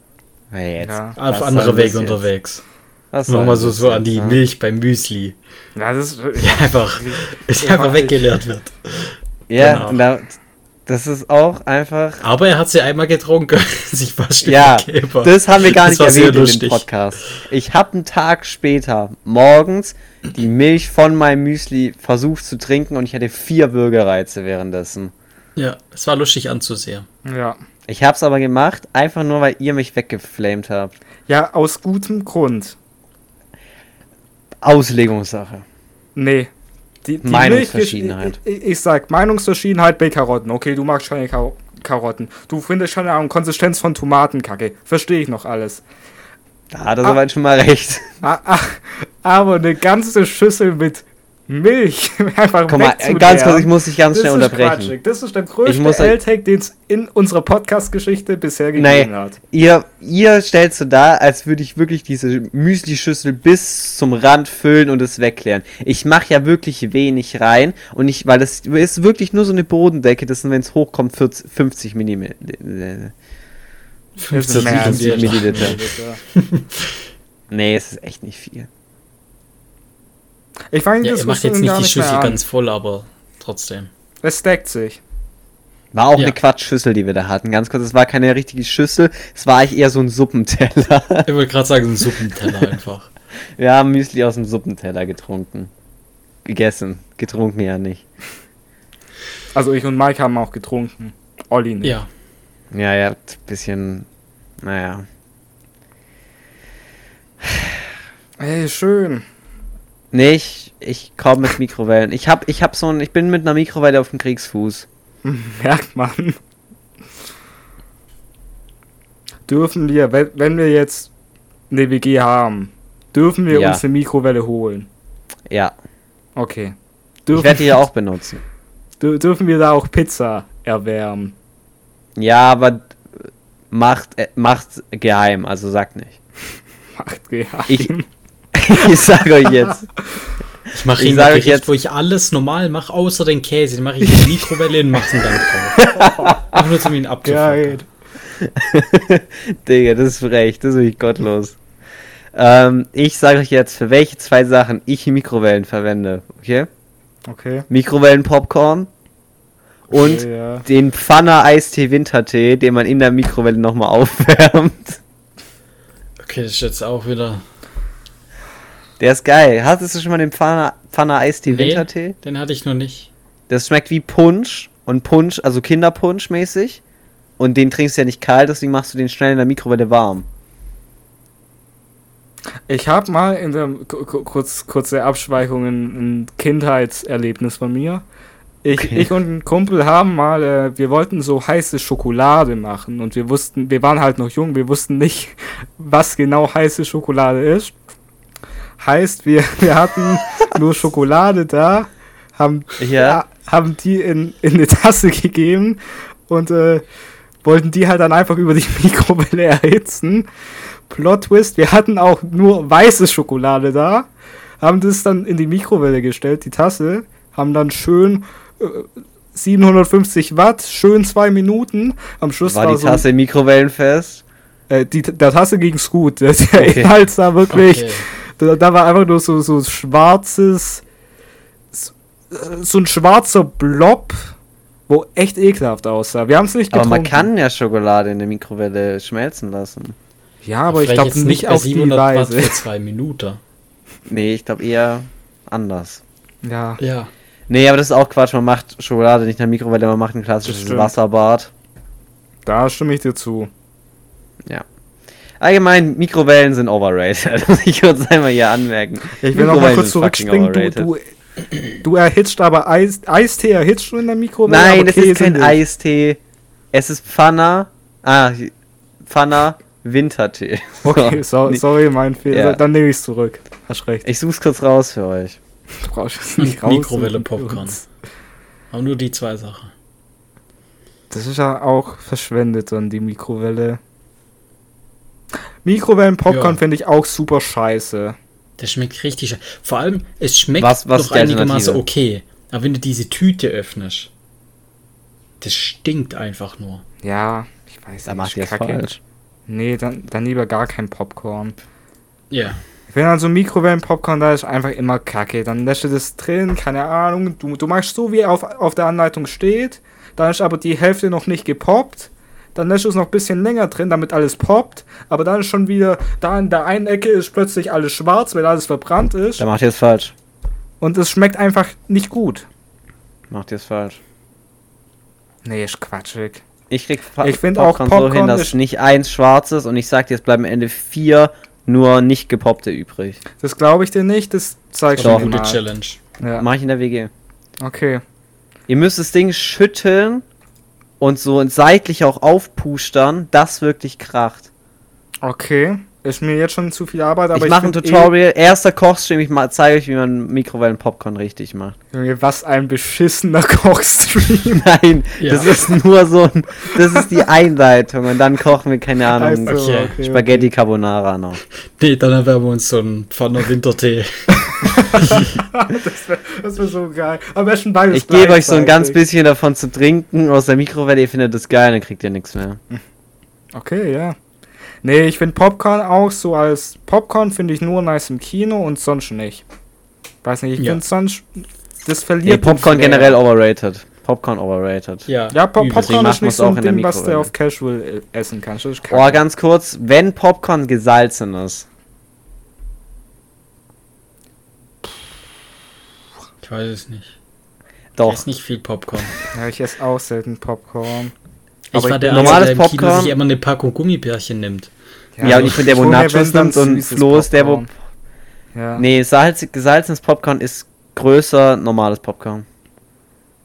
Hey, jetzt. Ja. Auf andere Wege jetzt? unterwegs. Nochmal so, so an die ja? Milch beim Müsli. Ja, das ist. Die einfach, die Ja, einfach weggeleert wird. Ja, Genau. da, das ist auch einfach. Aber er hat sie einmal getrunken, sich fast Ja, das haben wir gar nicht erwähnt in dem. Podcast. Ich habe einen Tag später morgens die Milch von meinem Müsli versucht zu trinken und ich hatte vier Würgereize währenddessen. Ja, es war lustig anzusehen. Ja. Ich habe es aber gemacht, einfach nur, weil ihr mich weggeflamed habt. Ja, aus gutem Grund. Auslegungssache. Nee. Die, die Meinungsverschiedenheit. Milch- Ich, ich sag Meinungsverschiedenheit bei Karotten. Okay, du magst keine Karo Karotten. Du findest schon eine Konsistenz von Tomatenkacke. Verstehe ich noch alles. Da hat er Ah. soweit schon mal recht. Ah, ah, aber eine ganze Schüssel mit Milch einfach Komm mal, äh, ganz kurz, ich muss dich ganz das schnell unterbrechen. quatschig. Das ist der größte L-Tag, den es in unserer Podcast-Geschichte bisher gegeben hat. ihr, ihr stellt so dar, als würde ich wirklich diese Müsli-Schüssel bis zum Rand füllen und es wegklären. Ich mache ja wirklich wenig rein und ich, weil das ist wirklich nur so eine Bodendecke, das sind, wenn es hochkommt, 40, 50 Millimeter. Das 50 ist mehr als Milliliter. Milliliter. Nee, es ist echt nicht viel. Ich fange Ja, das er macht jetzt nicht die Schüssel an. ganz voll, aber trotzdem. Es stackt sich. War auch Ja. eine Quatschschüssel, die wir da hatten. Ganz kurz, es war keine richtige Schüssel, es war eigentlich eher so ein Suppenteller. Ich wollte gerade sagen, ein Suppenteller einfach. Wir haben Müsli aus dem Suppenteller getrunken. Gegessen. Getrunken ja nicht. Also ich und Mike haben auch getrunken. Olli nicht. Ja, Ja, ja, ein bisschen. Naja. Ey, schön. Nee, ich, ich komm mit Mikrowellen. Ich hab, ich hab so ein, ich bin mit einer Mikrowelle auf dem Kriegsfuß. Merkt man. Dürfen wir, wenn, wir jetzt eine WG haben, dürfen wir Ja. uns eine Mikrowelle holen? Ja. Okay. Ich Dürfen, werde die ja auch benutzen. dür- dürfen wir da auch Pizza erwärmen? Ja, aber macht, äh, macht geheim, also sagt nicht. Macht geheim. Ich, ich sag euch jetzt. ich mache ihn sag euch Gericht, jetzt- wo ich alles normal mache, außer den Käse. Den mache ich in die Mikrowelle und mache ihn dann drauf. Einfach nur zum ihn Geil. abzufacken. Digga, das ist frech, das ist wirklich gottlos. Ähm, ich sage euch jetzt, für welche zwei Sachen ich Mikrowellen verwende. Okay? Okay. Mikrowellen-Popcorn und Okay, ja. den Pfanner Eistee Wintertee, den man in der Mikrowelle nochmal aufwärmt. Okay, das ist jetzt auch wieder. Der ist geil. Hattest du schon mal den Pfanner, Pfanner Eistee Nee. Wintertee? Den hatte ich noch nicht. Das schmeckt wie Punsch und Punsch, also Kinderpunsch mäßig. Und den trinkst du ja nicht kalt, deswegen machst du den schnell in der Mikrowelle warm. Ich habe mal in der ku- ku- kurz kurze Abschweichung ein, ein Kindheitserlebnis von mir. Ich, Okay. ich und ein Kumpel haben mal, äh, wir wollten so heiße Schokolade machen und wir wussten, wir waren halt noch jung, wir wussten nicht, was genau heiße Schokolade ist. Heißt, wir, wir hatten nur Schokolade da, haben, Ja. haben die in, in eine Tasse gegeben und äh, wollten die halt dann einfach über die Mikrowelle erhitzen. Plot Twist, wir hatten auch nur weiße Schokolade da, haben das dann in die Mikrowelle gestellt, die Tasse, haben dann schön äh, 750 Watt, schön zwei Minuten. Am Schluss War war, die so, Tasse mikrowellenfest? äh, die, der Tasse ging's gut. Der Okay. Inhalt sah wirklich, Okay. Da, da war einfach nur so, so schwarzes, so, äh, so ein schwarzer Blob, wo echt ekelhaft aussah. Wir haben es nicht Aber getrunken. man kann ja Schokolade in der Mikrowelle schmelzen lassen. Ja, aber ich Vielleicht glaube jetzt nicht bei auf die 700 Watt Weise. für zwei Minuten. Nee, ich glaube eher anders. Ja, Ja. Nee, aber das ist auch Quatsch. Man macht Schokolade nicht in der Mikrowelle, man macht ein klassisches. Wasserbad. da stimme ich dir zu. Allgemein, Mikrowellen sind overrated. muss ich kurz einmal hier anmerken. Ich will noch mal Mikrowellen kurz zurückspringen. Du, du, du erhitzt aber Eis, Eistee erhitzt du in der Mikrowelle. Nein, es ist kein. Eistee. Es ist Pfanner. Ah, Pfanner Wintertee. Okay, so, Nee, sorry, mein Fehler. Ja. Dann nehme ich es zurück. Hast recht. Ich such's kurz raus für euch. Du brauchst es nicht raus. Mikrowelle Popcorn. Aber nur die zwei Sachen. Das ist ja auch verschwendet dann, die Mikrowelle. Mikrowellen-Popcorn Ja. finde ich auch super scheiße. Das schmeckt richtig. sche- Vor allem, es schmeckt Was- was doch einigermaßen okay. Aber wenn du diese Tüte öffnest, das stinkt einfach nur. Ja, ich weiß Da nicht. macht ihr es Kacke. falsch. Nee, dann, dann lieber gar kein Popcorn. Ja. Wenn dann so Mikrowellen-Popcorn da ist, einfach immer kacke. Dann lässt du das drin, keine Ahnung. Du, du machst so, wie auf, auf der Anleitung steht. Dann ist aber die Hälfte noch nicht gepoppt. Dann lässt du es noch ein bisschen länger drin, damit alles poppt. Aber dann ist schon wieder, da in der einen Ecke ist plötzlich alles schwarz, weil alles verbrannt ist. Da macht ihr es falsch. Und es schmeckt einfach nicht gut. Macht ihr es falsch. Nee, ist quatschig. Ich krieg Fa Ich find auch Popcorn, so Popcorn hin, dass ist- nicht eins schwarzes und ich sag dir, es bleiben am Ende vier nur nicht gepoppte übrig. Das glaube ich dir nicht, das zeigst Doch. du mir Gute mal. Challenge. Ja. Mach ich in der WG. Okay. Ihr müsst das Ding schütteln und so seitlich auch aufpustern, das wirklich kracht. Okay. Ist mir jetzt schon zu viel Arbeit, aber ich ich, mache ein find Tutorial, erster Kochstream, ich zeige euch, wie man Mikrowellen-Popcorn richtig macht. Eh, Junge, was ein beschissener Kochstream. Nein, Ja. das ist nur so ein, das ist die Einleitung und dann kochen wir, keine Ahnung, Also, Okay. Spaghetti Carbonara noch. Nee, dann erwerben wir uns so einen Pfanner Wintertee. Das wäre wär so geil. Am besten beides Ich gebe euch so ein ganz bisschen davon zu trinken aus der Mikrowelle, ihr findet das geil, dann kriegt ihr nichts mehr. Okay, ja. Nee, ich finde Popcorn auch so als Popcorn finde ich nur nice im Kino und sonst nicht. Weiß nicht, ich Ja. finde sonst das Nee, verliert Popcorn den Flair. generell overrated. Popcorn overrated. Ja, Ja, Pop übel. Popcorn ist nicht so auch ein Ding, was du auf Casual äh, essen kannst. Oh, ganz kurz, wenn Popcorn gesalzen ist, weiß es nicht. Ich doch. esse nicht viel Popcorn. Ja, ich esse auch selten Popcorn. Ich Aber war ich der normales der im Kino Popcorn- sich immer eine Packung Gummibärchen nimmt. Ja, und ich bin der, wo Nachos nimmt und Flo ist der, wo- Popcorn. Ja. Nee, salzig, gesalzenes Popcorn ist größer normales Popcorn.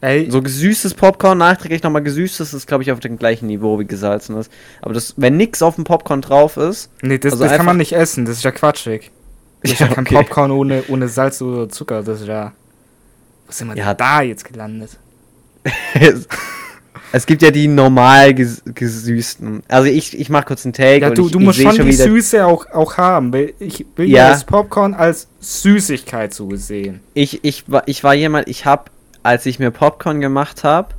Ey, So gesüßtes Popcorn, nachträglich nochmal gesüßtes, ist glaube ich auf dem gleichen Niveau wie gesalzenes. Aber das, wenn nix auf dem Popcorn drauf ist, nee, das, also das kann man nicht essen. Das ist ja quatschig. Das ist ja, kein Popcorn ohne, ohne Salz oder Zucker. Das ist ja. Wo sind wir Ja. denn da jetzt gelandet? es, es gibt ja die normal ges gesüßten. Also ich, ich mach kurz einen Take Ja, und du, ich, du musst seh schon die Süße auch, auch haben. Weil ich will Ja. das Popcorn als Süßigkeit so sehen. ich, ich, war, ich war jemand, ich hab, als ich mir Popcorn gemacht habe,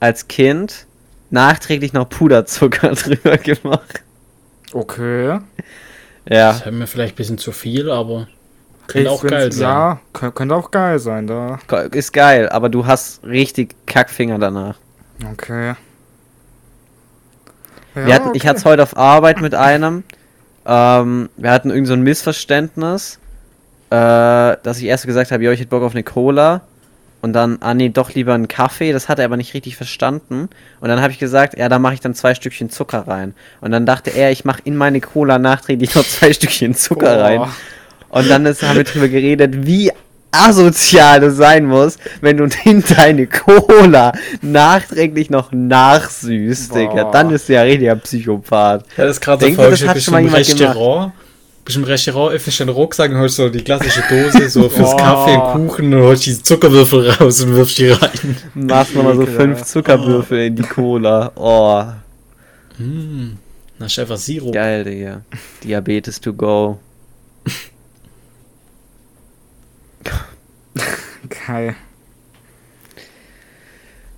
als Kind, nachträglich noch Puderzucker drüber gemacht. Okay. Ja. Das haben wir vielleicht ein bisschen zu viel, aber könnte Ich auch geil sein. Ja, kö- könnte auch geil sein da. Ist geil, aber du hast richtig Kackfinger danach. Okay. Ja, Wir hatten, Ich okay. hatte es heute auf Arbeit mit einem. Ähm, wir hatten irgend so ein Missverständnis, äh, dass ich erst gesagt habe, ja, ich hätte Bock auf eine Cola. Und dann, ah nee, doch lieber einen Kaffee. Das hat er aber nicht richtig verstanden. Und dann habe ich gesagt, ja, da mache ich dann zwei Stückchen Zucker rein. Und dann dachte er, ich mache in meine Cola nachträglich noch zwei Stückchen Zucker Boah. rein. Und dann ist, haben wir drüber geredet, wie asozial das sein muss, wenn du in deine Cola nachträglich noch nachsüßt, Digga. Dann ist du ja richtiger Psychopath. Ja, das ist gerade so hat Bist schon im Restaurant, bist im Restaurant, öffnest den Rucksack und holst so die klassische Dose so fürs Boah. Kaffee und Kuchen und holst die Zuckerwürfel raus und wirfst die rein. Machst nochmal so fünf Zuckerwürfel in die Cola. Oh, Mm, das ist einfach Sirup. geil, Digga. Diabetes to go. Geil.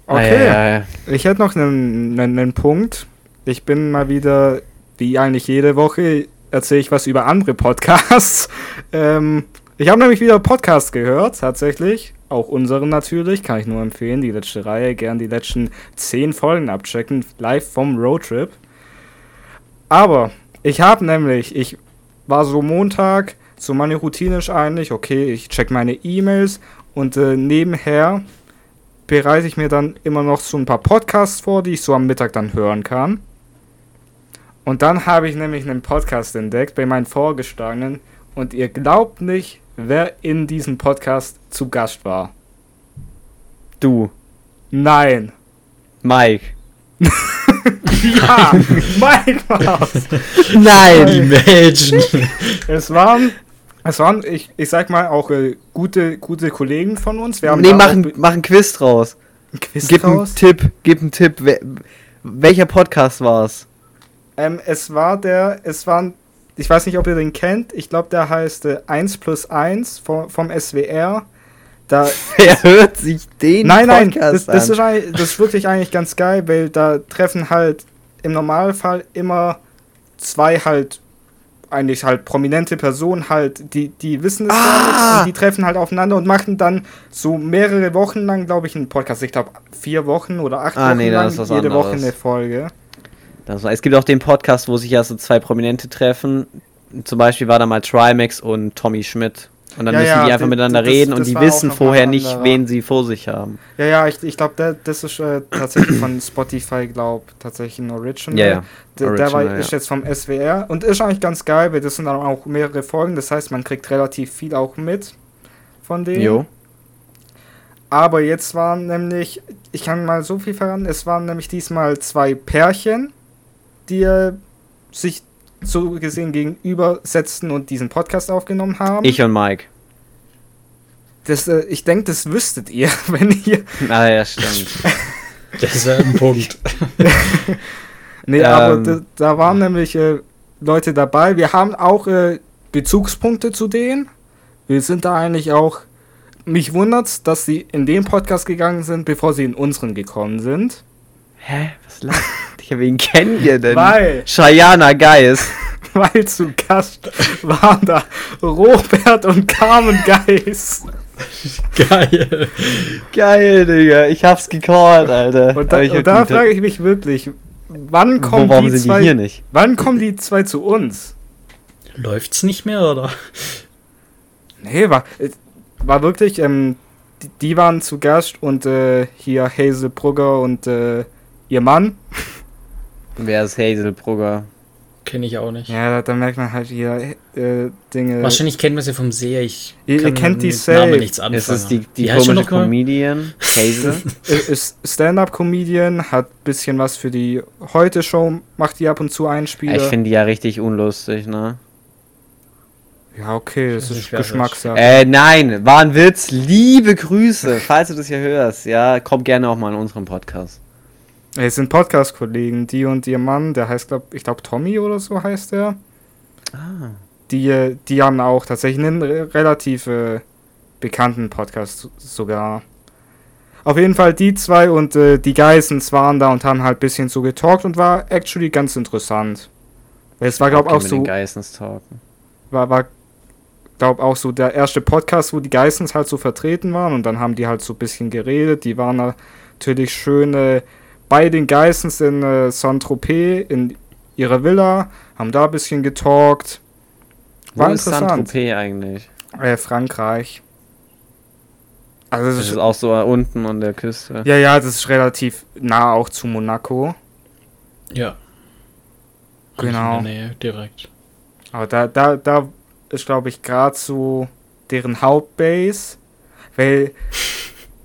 Okay. Ei, ei, ei. Ich hätte noch einen, einen, einen Punkt. Ich bin mal wieder, wie eigentlich jede Woche, erzähle ich was über andere Podcasts. ähm, ich habe nämlich wieder Podcast gehört, tatsächlich. Auch unseren natürlich, kann ich nur empfehlen. Die letzte Reihe, gern die letzten zehn Folgen abchecken, live vom Roadtrip. Aber ich habe nämlich, ich war so Montag, so meine Routine ist eigentlich, okay, ich check meine E-Mails und äh, nebenher bereite ich mir dann immer noch so ein paar Podcasts vor, die ich so am Mittag dann hören kann. Und dann habe ich nämlich einen Podcast entdeckt bei meinen Vorgestangenen und ihr glaubt nicht, wer in diesem Podcast zu Gast war. Du, Nein. Mike. Ja, Mike war's. Nein! Imagine. Es waren, es waren, ich, ich sag mal, auch äh, gute, gute Kollegen von uns. Wir haben Nee, mach ein, mach ein Quiz draus. ein Quiz Gib einen raus. Tipp, gib einen Tipp. Welcher Podcast war's? Ähm, es war der, es waren, ich weiß nicht, ob ihr den kennt, ich glaube, der heißt äh, 1 plus 1 vom, vom SWR. Da, Wer hört sich den nein, nein, Podcast das, das, ist eigentlich, das ist wirklich eigentlich ganz geil, weil da treffen halt im Normalfall immer zwei halt, eigentlich halt prominente Personen halt, die, die wissen es Ah! nicht und die treffen halt aufeinander und machen dann so mehrere Wochen lang, glaube ich, einen Podcast. Ich glaube, vier Wochen oder acht Ah, Wochen nee, lang, jede Woche anderes. eine Folge. Das es gibt auch den Podcast, wo sich ja so zwei Prominente treffen. Zum Beispiel war da mal Trimax und Tommy Schmidt. Und dann Ja, müssen ja, die einfach d- miteinander das- reden das und die wissen vorher nicht, anderer. wen sie vor sich haben. Ja, ja, ich, ich glaube, das ist äh, tatsächlich von Spotify, glaube tatsächlich ein Original. Ja, ja. Der, der war, ist jetzt vom SWR und ist eigentlich ganz geil, weil das sind dann auch mehrere Folgen. Das heißt, man kriegt relativ viel auch mit von denen. Jo. Aber jetzt waren nämlich, ich kann mal so viel verraten, es waren nämlich diesmal zwei Pärchen, die äh, sich so gesehen gegenübersetzten und diesen Podcast aufgenommen haben. Ich und Mike. das, äh, ich denke, das wüsstet ihr, wenn ihr Ah, ja, stimmt. Das ist ja ein Punkt. Nee, Ähm. aber da, da waren nämlich äh, Leute dabei. Wir haben auch äh, Bezugspunkte zu denen. Wir sind da eigentlich auch. Mich wundert's, dass sie in den Podcast gegangen sind, bevor sie in unseren gekommen sind. Hä? Was lacht? Wen kennen wir denn? Weil, Cheyenne Geist. weil zu Gast waren da Robert und Carmen Geis. Geil. Geil, Digga. Ich hab's gecallt, Alter. Und da, und da frage ich mich wirklich, wann Wo, kommen warum die sind zwei, die hier nicht? wann kommen die zwei zu uns? Läuft's nicht mehr, oder? Nee, war, äh, war wirklich, ähm, die, die waren zu Gast und äh, hier Hazel Brugger und äh, ihr Mann. Wer ist Hazel Brugger? Kenne ich auch nicht. Ja, da, da merkt man halt hier äh, Dinge. Wahrscheinlich kennt man sie vom See. Ich Ihr- ihr kennt die. Namen nichts anfangen. Ist es die, die sie komische? Comedian? Hazel? Äh, ist Stand-up-Comedian, hat bisschen was für die Heute-Show, macht die ab und zu Einspieler. ich finde die ja richtig unlustig, ne? ja, okay, das das ist. Geschmackssache. Äh, nein, war ein Witz. Liebe Grüße, falls du das hier hörst. Ja, komm gerne auch mal in unseren Podcast. Es sind Podcast-Kollegen, die und ihr Mann, der heißt, glaub, ich glaube, Tommy oder so heißt der. Ah. Die, äh, die haben auch tatsächlich einen re relativ äh, bekannten Podcast so- sogar. Auf jeden Fall die zwei und äh, die Geissens waren da und haben halt ein bisschen so getalkt und war actually ganz interessant. Weil Es war, glaube Okay, auch so, den Geissens talken. war, war glaube auch so der erste Podcast, wo die Geissens halt so vertreten waren und dann haben die halt so ein bisschen geredet. Die waren natürlich schön äh, bei den Geissens in äh, Saint-Tropez in ihrer Villa, haben da ein bisschen getalkt. War Wo ist interessant. Saint-Tropez eigentlich? Äh, Frankreich. Also das Das ist, ist auch so unten an der Küste. ja, ja, das ist relativ nah auch zu Monaco. Ja. Genau. In der Nähe, direkt. Aber da, da, da ist, glaube ich, gerade so deren Hauptbase. Weil,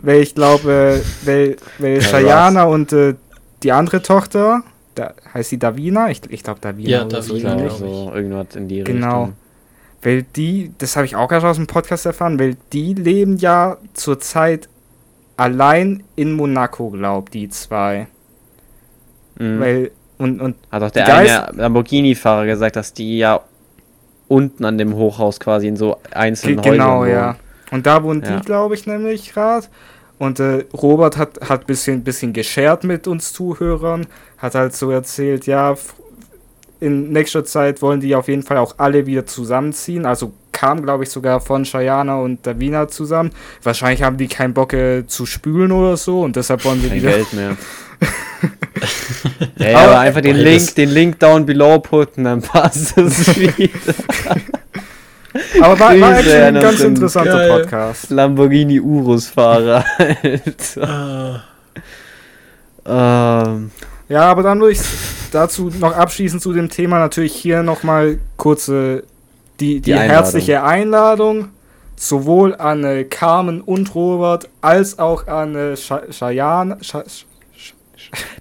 weil ich glaube, weil, weil Ja, Shayana und äh, die andere Tochter, da heißt sie Davina? Ich, ich glaube Davina. Ja, oder so Ich Davina, glaub so irgendwas in die Genau. Richtung. Weil die, das habe ich auch erst aus dem Podcast erfahren, weil die leben ja zurzeit allein in Monaco, glaubt die zwei. Mhm. Weil, und, und Hat auch der eine Lamborghini-Fahrer gesagt, dass die ja unten an dem Hochhaus quasi in so einzelnen genau, Häusern ja. Und da wohnen Ja. die, glaube ich, nämlich gerade. Und äh, Robert hat, hat bisschen, bisschen geshared mit uns Zuhörern, hat halt so erzählt, ja, in nächster Zeit wollen die auf jeden Fall auch alle wieder zusammenziehen. Also kam, glaube ich, sogar von Shayana und Davina zusammen. Wahrscheinlich haben die keinen Bock äh, zu spülen oder so und deshalb wollen sie Kein wieder. Geld mehr. ja, ja, Aber- aber einfach den. Link, den Link down below putten, dann passt es wieder. Aber war, war eigentlich ein an ganz interessanter Geil. Podcast. Lamborghini Urus-Fahrer. Ah, ähm, Ja, aber dann würde ich dazu noch abschließend zu dem Thema natürlich hier nochmal kurze die, die, Die Einladung. herzliche Einladung sowohl an äh, Carmen und Robert als auch an äh, Sha- Cheyenne, Sha- Sh-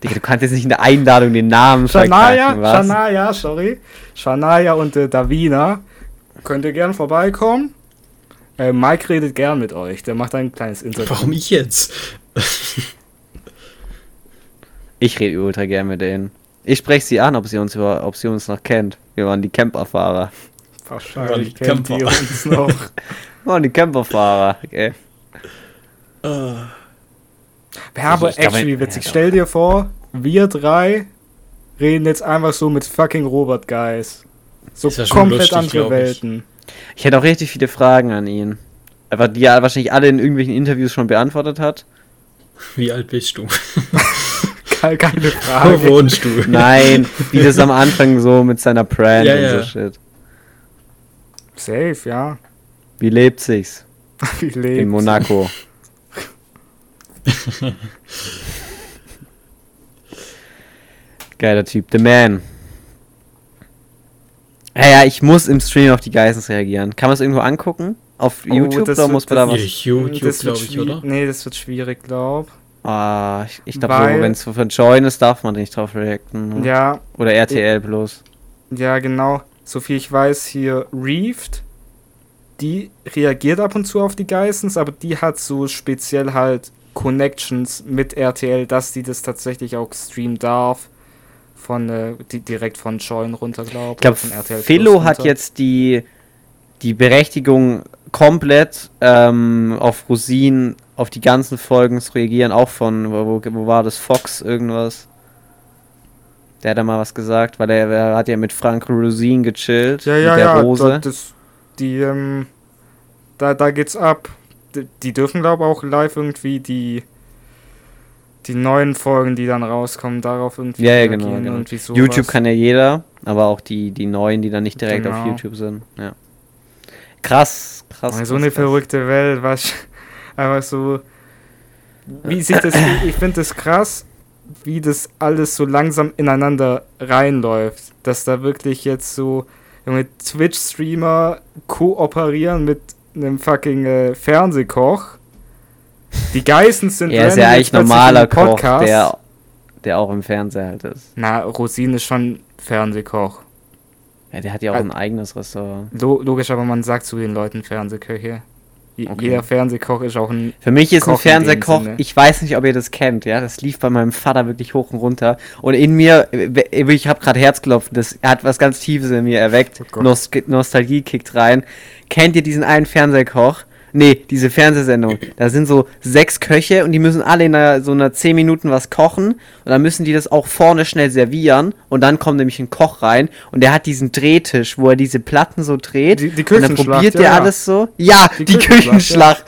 Digga, du kannst jetzt nicht in der Einladung den Namen Shania? Shania, sorry, Shania und äh, Davina. Könnt ihr gern vorbeikommen. Äh, Mike redet gern mit euch, der macht ein kleines Interview. warum ich jetzt? Ich rede ultra gern mit denen. Ich spreche sie an, ob sie uns über, ob sie uns noch kennt. Wir waren die Camperfahrer. Wahrscheinlich Die kennt ihr Camper. uns noch. Wir waren die Camperfahrer. Okay. Ah, Wäre aber glaube, actually witzig. ja, Stell dir vor, wir drei reden jetzt einfach so mit fucking Robert Guys. So Ist ja schon komplett lustig, andere glaub ich. Welten. Ich hätte auch richtig viele Fragen an ihn. Aber die er wahrscheinlich alle in irgendwelchen Interviews schon beantwortet hat. wie alt bist du? Ke- Keine Wo Frage. wohnst du? Nein, wie das am Anfang so mit seiner Brand Ja, und ja. so shit. Safe, ja. Wie lebt sich's Wie in lebt. Monaco? Geiler Typ, The Man. Ja, ja, ich muss im Stream auf die Geissens reagieren. Kann man es irgendwo angucken? Auf Oh, YouTube das oder wird- muss man da was? YouTube, Das wird glaube ich, oder? Nee, das wird schwierig, glaub. Ah, ich, ich glaube, wenn es von Join ist, darf man nicht drauf reacten. ne? Ja, Oder RTL bloß. ja, genau. So viel ich weiß, hier Reefed, die reagiert ab und zu auf die Geissens, aber die hat so speziell halt Connections mit RTL, dass die das tatsächlich auch streamen darf. Von, äh, die, direkt von Join runter, glaube Ich glaube, von RTL Philo hat jetzt die, die Berechtigung, komplett ähm, auf Rosin, auf die ganzen Folgen zu reagieren, auch von, wo, wo, wo war das, Fox irgendwas? Der hat da mal was gesagt, weil er, er hat ja mit Frank Rosin gechillt, Ja, ja, mit der ja. Rose. Da, das, die, ähm, da, da geht's ab. Die, die dürfen, glaube ich, auch live irgendwie die, die neuen Folgen, die dann rauskommen, darauf irgendwie Ja, ja, genau, genau. YouTube kann ja jeder, aber auch die, die neuen, die dann nicht direkt auf Genau. YouTube sind. Ja. Krass, krass. so krass, eine krass. verrückte Welt, was einfach so. Wie sich das. ich finde das krass, wie das alles so langsam ineinander reinläuft. Dass da wirklich jetzt so junge Twitch-Streamer kooperieren mit einem fucking äh, Fernsehkoch. Die Geißen sind Er ist ja eigentlich normaler Koch, der, der auch im Fernseher halt ist. Na, Rosin ist schon Fernsehkoch. Ja, der hat ja auch Äh, ein eigenes Restaurant. Lo logisch, aber man sagt zu den Leuten Fernsehköche. Okay. Jeder Fernsehkoch ist auch ein Für mich ist ein Koch in dem Fernsehkoch, ich weiß nicht, ob ihr das kennt, ja, das lief bei meinem Vater wirklich hoch und runter. Und in mir, ich habe gerade Herzklopfen, das hat was ganz Tiefes in mir erweckt. Oh. Nost Nostalgie kickt rein. Kennt ihr diesen einen Fernsehkoch? Nee, diese Fernsehsendung. Da sind so sechs Köche und die müssen alle in einer, so einer 10 Minuten was kochen. Und dann müssen die das auch vorne schnell servieren. Und dann kommt nämlich ein Koch rein und der hat diesen Drehtisch, wo er diese Platten so dreht. Die- die und dann Küchenschlacht, probiert ja, der ja. alles so. Ja, die, Die Küchenschlacht.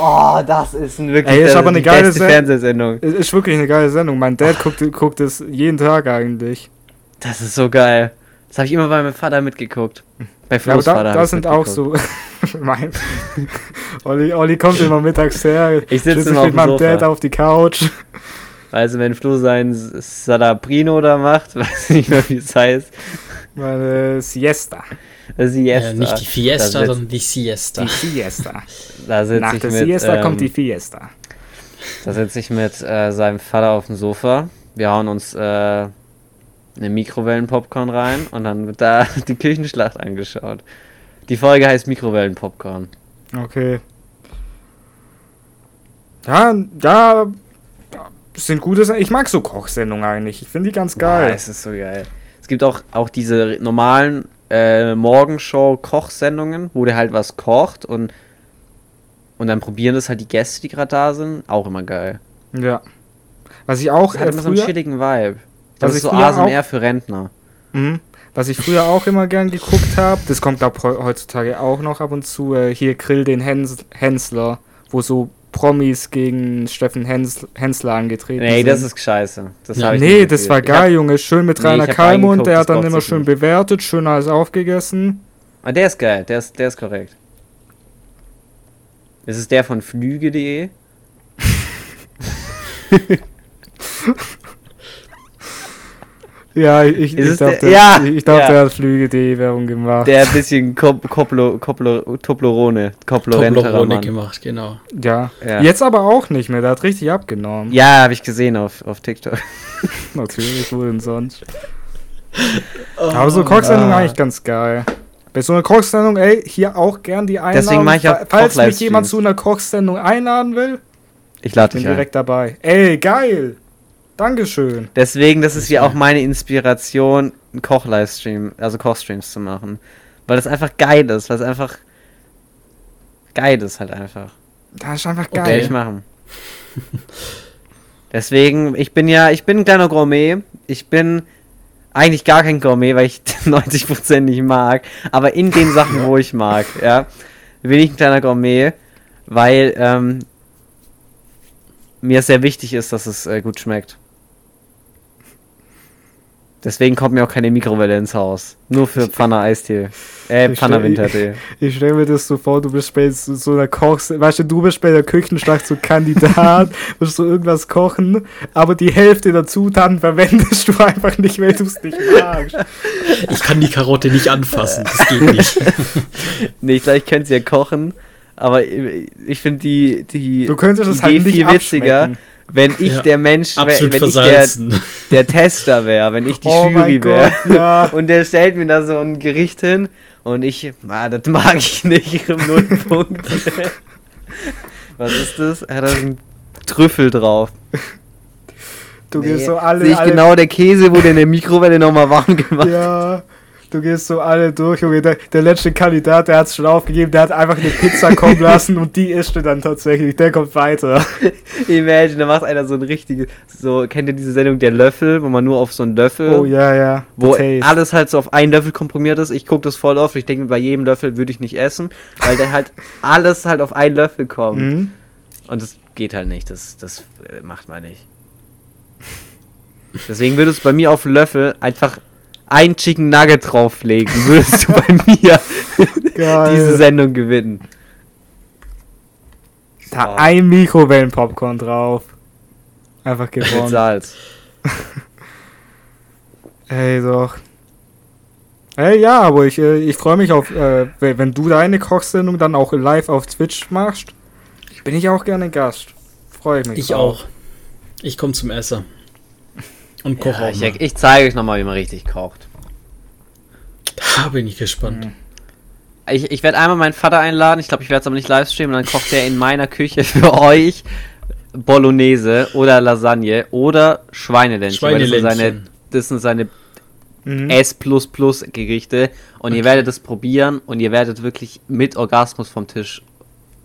Oh, das ist ein wirklich Ey, ist aber eine geile Sen- Fernsehsendung. Es ist wirklich eine geile Sendung. Mein Dad guckt, guckt es jeden Tag eigentlich. Das ist so geil. Das habe ich immer bei meinem Vater mitgeguckt. Bei Ja, Flo's Vater da, hab da ich's sind auch so. mein. Olli, Olli kommt immer mittags her. Ich sitze sitze immer auf mit dem meinem Sofa. Dad auf die Couch. Also wenn Flo sein Salabrino da macht, weiß ich nicht mehr, wie es heißt. Meine Siesta. Siesta. Äh, nicht die Fiesta, sondern die Siesta. Die Siesta. Nach ich der mit, Siesta ähm, kommt die Fiesta. Da sitze ich mit äh, seinem Vater auf dem Sofa. Wir hauen uns äh, eine Mikrowellenpopcorn rein und dann wird da die Küchenschlacht angeschaut. Die Folge heißt Mikrowellenpopcorn. Okay. Ja, ja, sind gute Sendungen. Ich mag so Kochsendungen eigentlich. Ich finde die ganz geil. es ist so geil. Es gibt auch, auch diese normalen äh, Morgenshow-Kochsendungen, wo der halt was kocht und, und dann probieren das halt die Gäste, die gerade da sind. Auch immer geil. Ja. Was ich auch Das hat äh, immer so einen chilligen Vibe. Das Was ist ich so ASMR für Rentner. Mhm. Was ich früher auch immer gern geguckt habe, das kommt glaub heu- heutzutage auch noch ab und zu, äh, hier Grill den Hens Hensler, wo so Promis gegen Steffen Hens Hensler angetreten Nee, sind. das ist scheiße. Das Ja, ich nee, das war Ich hab- geil, Junge. Schön mit Nee, Rainer ich hab Kalmund, der hat dann immer schön nicht. bewertet, schön alles aufgegessen. Ah, der ist geil, der ist, der ist korrekt. Ist es der von flüge.de? Ja, ich, ich der- der, Ja, ich glaub, ja. der hat Flüge.de Werbung gemacht. Der ein bisschen Kop Koplo, Koplo, Toblerone, Toblerone gemacht, genau. ja. Ja. Jetzt aber auch nicht mehr, der hat richtig abgenommen. Ja, habe ich gesehen auf, auf TikTok. Natürlich, wo denn sonst? aber so Kochsendung Ah. eigentlich ganz geil. Bei so einer Kochsendung, ey, hier auch gern die Einladung. Deswegen mach ich auch Fa- Falls mich jemand zu einer Kochsendung einladen will, Ich lade bin dich ein. direkt dabei. Ey, geil! Dankeschön. Deswegen, das ist ja auch meine Inspiration, einen Koch-Livestream, also Kochstreams zu machen. Weil das einfach geil ist, weil es einfach geil ist halt einfach. Das ist einfach Okay. Werde geil. ich machen. Deswegen, ich bin ja, ich bin ein kleiner Gourmet. Ich bin eigentlich gar kein Gourmet, weil ich 90% nicht mag. Aber in den Sachen, wo ich mag, ja, bin ich ein kleiner Gourmet, weil ähm, mir es sehr wichtig ist, dass es äh, gut schmeckt. Deswegen kommt mir auch keine Mikrowelle ins Haus. Nur für Pfanne Eistee. Äh, Ich Pfanne Wintertee. Ich stelle mir das so vor, du bist bei so, einer Kochs... Weißt du, du bist bei der Küchenschlacht so Kandidat, musst so irgendwas kochen, aber die Hälfte der Zutaten verwendest du einfach nicht, weil du es nicht magst. Ich kann die Karotte nicht anfassen, das geht nicht. Nee, vielleicht könnt ihr ja kochen, aber ich finde die, die Du könntest es halt nicht viel witziger, abschmecken. Wenn ich Ja, der Mensch, Absolut wenn ich der, der Tester wäre, wenn ich die oh Jury wäre. Ja. Und der stellt mir da so ein Gericht hin und ich, ah, das mag ich nicht, null Punkt. Was ist das? Er hat da so einen Trüffel drauf. Du Nee, gehst so alle, Sehe ich alle genau, der Käse wurde in der Mikrowelle nochmal warm gemacht. Ja, du gehst so alle durch, Junge. Der, der letzte Kandidat, der hat es schon aufgegeben, der hat einfach eine Pizza kommen lassen und die isst du dann tatsächlich. Der kommt weiter. Imagine, da macht einer so ein richtiges, so, kennt ihr diese Sendung Der Löffel, wo man nur auf so einen Löffel Oh ja, ja. wo alles halt so auf einen Löffel komprimiert ist. Ich gucke das voll oft. Ich denke, bei jedem Löffel würde ich nicht essen, weil der halt alles halt auf einen Löffel kommt. Mhm. Und das geht halt nicht. Das, das äh, macht man nicht. Deswegen würdest du bei mir auf Löffel einfach ein Chicken Nugget drauflegen. Würdest du bei mir diese Sendung gewinnen. Da ein Mikrowellenpopcorn drauf. Einfach Mit gewonnen. Salz. Ey, doch. Ey, ja, aber ich, äh, ich freue mich auf, äh, wenn wenn du deine Kochsendung dann auch live auf Twitch machst. Bin ich auch gerne Gast. Freue ich mich. Ich drauf. auch. Ich komme zum Essen. Und koche Ja, auch ich, mal. ich zeige euch nochmal, wie man richtig kocht. Da bin ich gespannt. Mhm. Ich, ich werde einmal meinen Vater einladen. Ich glaube, ich werde es aber nicht live streamen. Dann kocht er in meiner Küche für euch Bolognese oder Lasagne oder Schweineländchen. weil Das sind seine, Schweineländchen. das sind seine Mhm. S Gerichte. Und ihr werdet es probieren und ihr werdet wirklich mit Orgasmus vom Tisch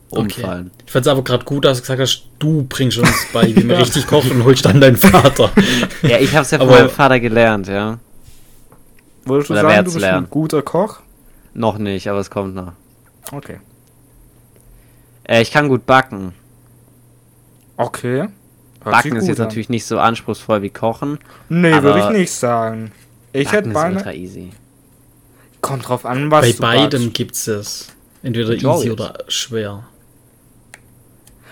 umfallen. Ich fand's aber gerade gut, dass du gesagt hast, du bringst uns bei, wie man richtig kocht und holst dann deinen Vater. Ja, ich habe es ja von Aber- meinem Vater gelernt, ja. Würdest du Oder sagen, du bist lernen. ein guter Koch? Noch nicht, aber es kommt noch. Okay. Äh, ich kann gut backen. Okay. Hört Backen ist jetzt an. natürlich nicht so anspruchsvoll wie Kochen. Nee, würde ich nicht sagen. Ich hätte beinahe. ultra easy. Kommt drauf an, was bei du beidem backst. gibt's es. Entweder easy oder schwer.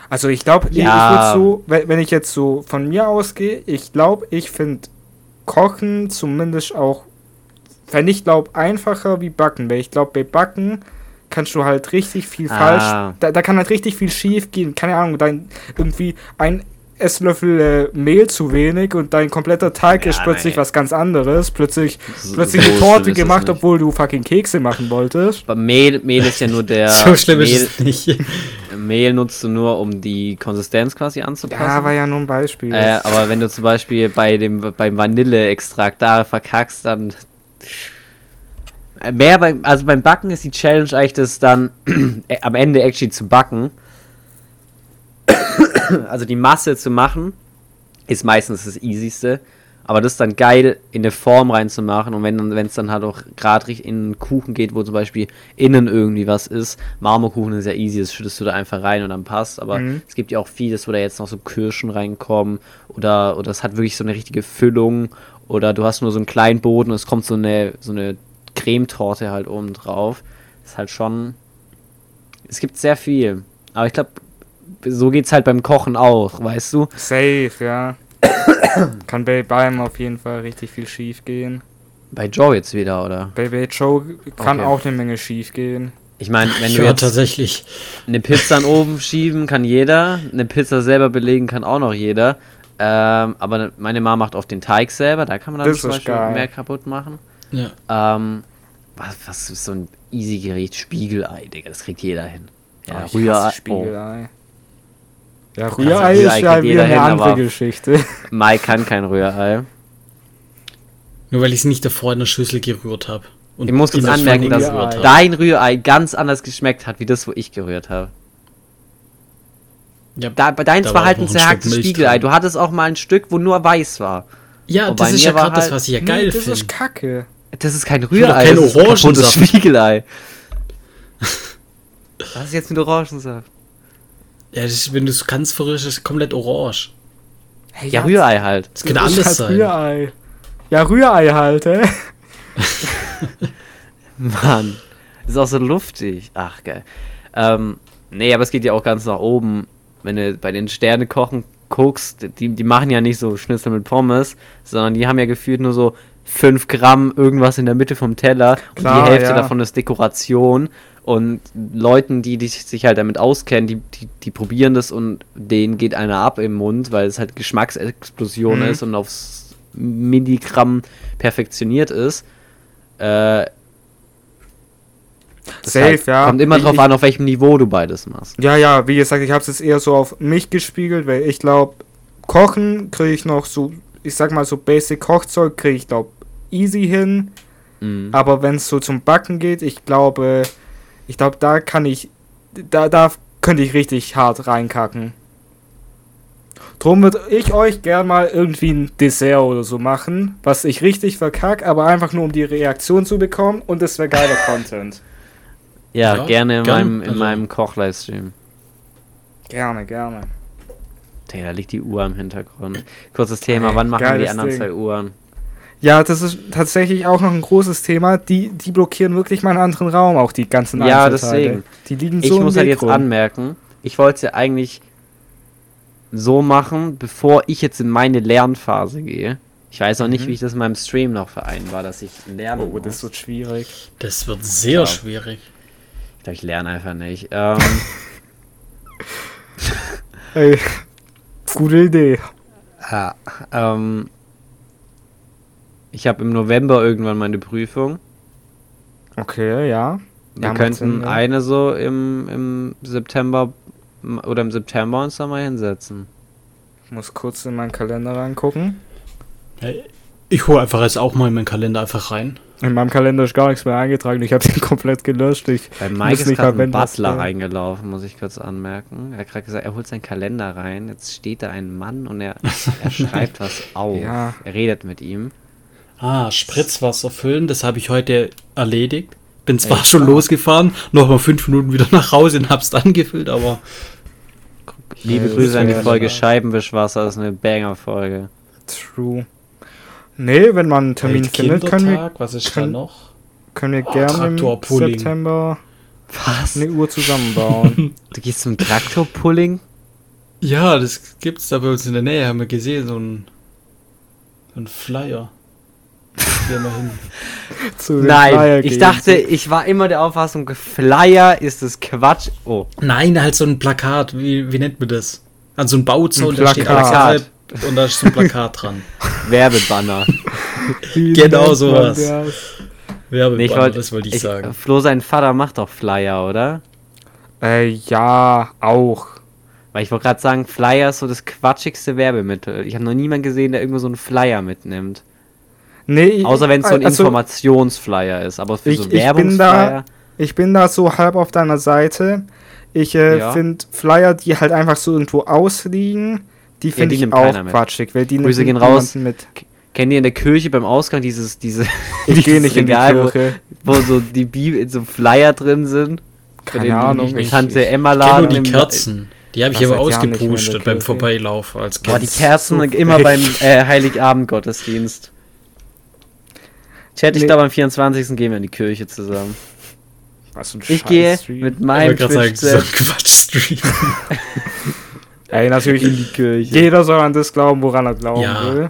Also ich glaube, ich, Ja. ich würde so, wenn, wenn ich jetzt so von mir ausgehe, ich glaube, ich finde Kochen zumindest auch fände ich, glaube einfacher wie Backen, weil ich glaube, bei Backen kannst du halt richtig viel Ah. falsch, da, da kann halt richtig viel schief gehen, keine Ahnung, dein, irgendwie ein Esslöffel äh, Mehl zu wenig und dein kompletter Teig Ja, ist plötzlich nein. was ganz anderes, plötzlich, So- plötzlich eine Torte gemacht, obwohl du fucking Kekse machen wolltest. Aber Mehl, Mehl ist ja nur der. so schlimm Mehl, ist es nicht. Mehl nutzt du nur, um die Konsistenz quasi anzupassen. Ja, war ja nur ein Beispiel. Äh, aber wenn du zum Beispiel bei dem beim Vanilleextrakt da verkackst, dann Äh, mehr beim also beim Backen ist die Challenge eigentlich das dann äh, am Ende actually zu backen. also die Masse zu machen ist meistens das easyste, aber das dann geil in eine Form reinzumachen und wenn wenn es dann halt auch gerade in einen Kuchen geht, wo zum Beispiel innen irgendwie was ist, Marmorkuchen ist ja easy, das schüttest du da einfach rein und dann passt, aber Mhm. es gibt ja auch vieles, wo da jetzt noch so Kirschen reinkommen oder oder es hat wirklich so eine richtige Füllung oder du hast nur so einen kleinen Boden und es kommt so eine so eine Cremetorte halt oben drauf. Ist halt schon es gibt sehr viel, aber ich glaube so geht's halt beim Kochen auch, weißt du? Safe, ja. Kann bei beidem auf jeden Fall richtig viel schief gehen. Bei Joe jetzt wieder, oder? Bei, bei Joe kann Okay. auch eine Menge schief gehen. Ich meine, wenn du ja, jetzt tatsächlich. eine Pizza in den Ofen schieben, kann jeder. Eine Pizza selber belegen kann auch noch jeder. Ähm, aber meine Mama macht oft den Teig selber, da kann man dann Das zum Beispiel geil. mehr kaputt machen. Ja. Ähm, was, was ist so ein easy Gericht? Spiegelei, Digga, das kriegt jeder hin. Ja, Oh, ich Rührei. hasse Oh, Spiegelei. Ja, Rührei Rührei ist ja wieder eine hin, andere Geschichte. Mai kann kein Rührei. Nur weil ich es nicht davor in der Schüssel gerührt habe. Ich muss kurz das anmerken, dass hab. dein Rührei ganz anders geschmeckt hat, wie das, wo ich gerührt habe. Ja, Da, bei deins Da war halt ein zerhacktes Spiegelei. drin. Du hattest auch mal ein Stück, wo nur weiß war. ja Und das ist ja war gerade das, halt- was ich ja Nee, geil das finde. ist kacke. Das ist kein Rührei, kein das ist ein. Spiegelei. Was ist jetzt mit Orangensaft? Ja, das ist, wenn du es ganz verrührst, ist es komplett orange. Hey, Ja, Rührei halt. Das kann das ist alles halt sein. Rührei. Ja, Rührei halt, hä? Mann. Ist auch so luftig. Ach, geil. Ähm, nee, aber es geht ja auch ganz nach oben. Wenn du bei den Sterne kochen guckst, die, die machen ja nicht so Schnitzel mit Pommes, sondern die haben ja gefühlt nur so 5 Gramm irgendwas in der Mitte vom Teller und Klar, die Hälfte ja. davon ist Dekoration. Und Leuten, die, die sich halt damit auskennen, die, die, die probieren das und denen geht einer ab im Mund, weil es halt Geschmacksexplosion Mhm. ist und aufs Milligramm perfektioniert ist. Äh, das Safe, halt, ja. Kommt immer Ich- drauf an, auf welchem Niveau du beides machst. Ja, ja, wie gesagt, ich habe es jetzt eher so auf mich gespiegelt, weil ich glaube, Kochen kriege ich noch so, ich sag mal so Basic Kochzeug kriege ich glaube easy hin, Mhm. aber wenn es so zum Backen geht, ich glaube, ich glaube, da kann ich, da, da könnte ich richtig hart reinkacken. Drum würde ich euch gern mal irgendwie ein Dessert oder so machen, was ich richtig verkack, aber einfach nur um die Reaktion zu bekommen und es wäre geiler Content. Ja, Ja, gerne in gern. meinem, in Also- meinem Koch-Livestream. Gerne, gerne. Digga, da liegt die Uhr im Hintergrund. Kurzes Thema, wann machen wir die geiles anderen Ding. zwei Uhren? Ja, das ist tatsächlich auch noch ein großes Thema. Die, die blockieren wirklich meinen anderen Raum, auch die ganzen Ja, Einzelteile. deswegen. Die liegen Ich so im muss halt jetzt rum. anmerken, ich wollte es ja eigentlich so machen, bevor ich jetzt in meine Lernphase gehe. Ich weiß auch nicht, Mhm. wie ich das in meinem Stream noch vereinbar, dass ich lerne. Oh, das muss. wird schwierig. Das wird sehr Ja. schwierig. Ich glaube, ich lerne einfach nicht. Ähm, Ey, gute Idee. ja, ähm, ich habe im November irgendwann meine Prüfung. Okay, ja. Wir Ja, könnten Sinn, ja. eine so im, im September oder im September uns da mal hinsetzen. Ich muss kurz in meinen Kalender reingucken. Hey, Ich hole einfach jetzt auch mal in meinen Kalender einfach rein. In meinem Kalender ist gar nichts mehr eingetragen. Ich habe den komplett gelöscht. Ich, Bei muss Mike ist nicht gerade mal, ein Butler reingelaufen, muss ich kurz anmerken. Er hat gerade gesagt, er holt seinen Kalender rein. Jetzt steht da ein Mann und er, er schreibt was auf. Ja. Er redet mit ihm. Ah, Spritzwasser füllen, das habe ich heute erledigt. Bin zwar Echt? schon losgefahren, noch mal fünf Minuten wieder nach Hause und hab's dann gefüllt, aber Liebe Grüße an die Folge Scheibenwischwasser, das ist eine Banger-Folge. true. Nee, wenn man einen Termin findet, können wir, was ist da können- noch? können wir gerne im. September Was? eine Uhr zusammenbauen. Du gehst zum Traktorpulling? Ja, das gibt's da bei uns in der Nähe, haben wir gesehen, so ein, so ein Flyer. Ja, immerhin. zu den Nein, Flyer ich dachte, ich war immer der Auffassung, Flyer ist das Quatsch. Oh, Nein, halt so ein Plakat. Wie, wie nennt man das? Also ein Bauzaun, Ein da steht Plakat. Plakat und da ist so ein Plakat dran. Werbebanner. Wie Genau sowas. das? Werbebanner, Nee, ich wollt- das wollte ich, sagen. Flo, sein Vater macht doch Flyer, oder? Äh, ja, auch. Weil ich wollte gerade sagen, Flyer ist so das quatschigste Werbemittel. Ich habe noch niemanden gesehen, der irgendwo so einen Flyer mitnimmt. Nee, ich- Außer wenn es so ein also, Informationsflyer ist. Aber für Ich- so ich bin Werbungsflyer. Ich bin da so halb auf deiner Seite. Ich äh, Ja. finde Flyer, die halt einfach so irgendwo ausliegen, die finde die ich auch quatschig, weil die Grüße gehen raus. mit. Kennt ihr in der Kirche beim Ausgang dieses, diese, Ich gehe dieses nicht in die Regal, wo- Kirche. Wo, so die Bibel, so Flyer drin sind? Keine Ahnung. Ich, Tante Emma Ich kenne nur Laden. die im- Kerzen. Die habe ich Das aber ausgepostet beim Kirche. Vorbeilauf als Boah, die Kind. Kerzen so immer beim äh, Heiligabend-Gottesdienst. Chat, ich Nee. glaube am 24. gehen wir in die Kirche zusammen. was für ein Ich gehe Scheiß-Stream. mit Ich meinem Quatsch-Stream. Ey, natürlich, in die Kirche. jeder soll an das glauben, woran er glauben Ja. will.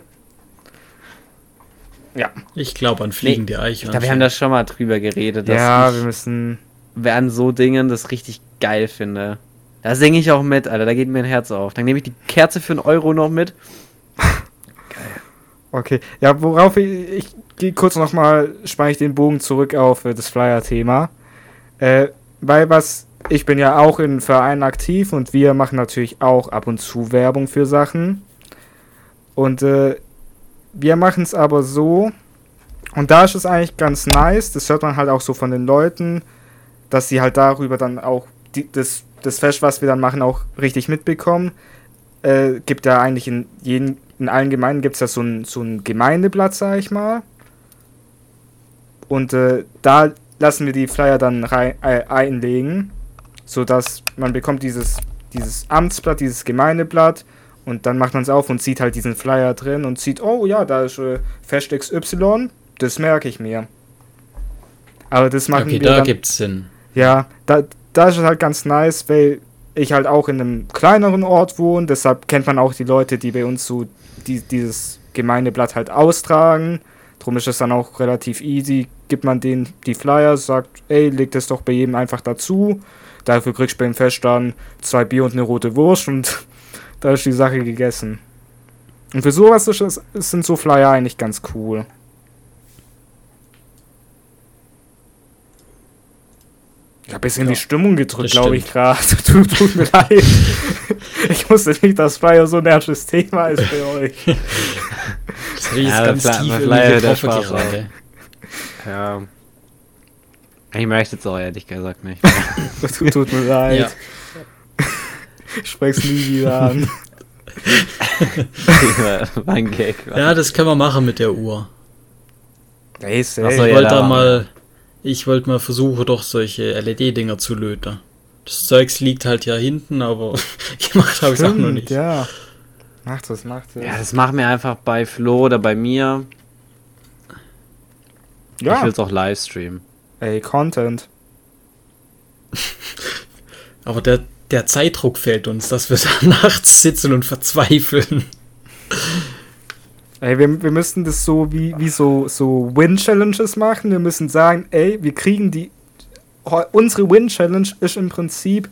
Ja. Ich glaube an fliegende Eichhörnchen. Ich glaube, wir haben da schon mal drüber geredet, dass Ja, ich wir müssen. wer an so Dingen das richtig geil finde. Da singe ich auch mit, Alter. Da geht mir ein Herz auf. Dann nehme ich die Kerze für einen Euro noch mit. Okay. Ja, worauf ich. Ich gehe kurz nochmal, spanne ich den Bogen zurück auf äh, das Flyer-Thema. Äh, weil was. Ich bin ja auch in Vereinen aktiv und wir machen natürlich auch ab und zu Werbung für Sachen. Und äh, wir machen es aber so. Und da ist es eigentlich ganz nice. Das hört man halt auch so von den Leuten, dass sie halt darüber dann auch die, das, das Fest, was wir dann machen, auch richtig mitbekommen. Äh, gibt ja eigentlich in jeden, in allen Gemeinden gibt es ja so ein, so ein Gemeindeblatt, sag ich mal. Und äh, da lassen wir die Flyer dann rein, äh, einlegen, sodass man bekommt dieses, dieses Amtsblatt, dieses Gemeindeblatt und dann macht man es auf und sieht halt diesen Flyer drin und sieht, oh ja, da ist äh, Fest XY, das merke ich mir. Aber das machen Okay, wir da dann, gibt's Sinn. ja, da, da ist es halt ganz nice, weil ich halt auch in einem kleineren Ort wohne, deshalb kennt man auch die Leute, die bei uns so die, dieses Gemeindeblatt halt austragen. Drum ist es dann auch relativ easy. Gibt man denen die Flyer, sagt, ey, leg das doch bei jedem einfach dazu. Dafür kriegst du beim Fest dann zwei Bier und eine rote Wurst und da ist die Sache gegessen. Und für sowas ist sind so Flyer eigentlich ganz cool. Ich habe bisschen Ja, die Stimmung gedrückt, glaube ich, gerade. Tut, tut mir leid. Ich wusste nicht, dass Flyer so ein ernstes Thema ist für euch. Das jetzt Ja, ganz Fly- tief Fly- irgendwie der Spaß gerade. Ja. Ich möchte es auch ehrlich gesagt nicht. Tut, tut mir leid. Ja. Ich spreche es nie wieder an. War ein Gag. ja, das können wir machen mit der Uhr. Ey, Ach so, Ich wollte da- da mal, ich wollte mal versuchen, doch solche LED-Dinger zu löten. Das Zeugs liegt halt ja hinten, aber gemacht habe ich auch noch nicht. ja. Macht das, macht das. Ja, das machen wir einfach bei Flo oder bei mir. Ich Ja, will es auch live streamen. ey, Content. Aber der, der Zeitdruck fällt uns, dass wir da nachts sitzen und verzweifeln. Ey, wir, wir müssten das so wie, wie so, so Win-Challenges machen. Wir müssen sagen, ey, wir kriegen die. Unsere Win-Challenge ist im Prinzip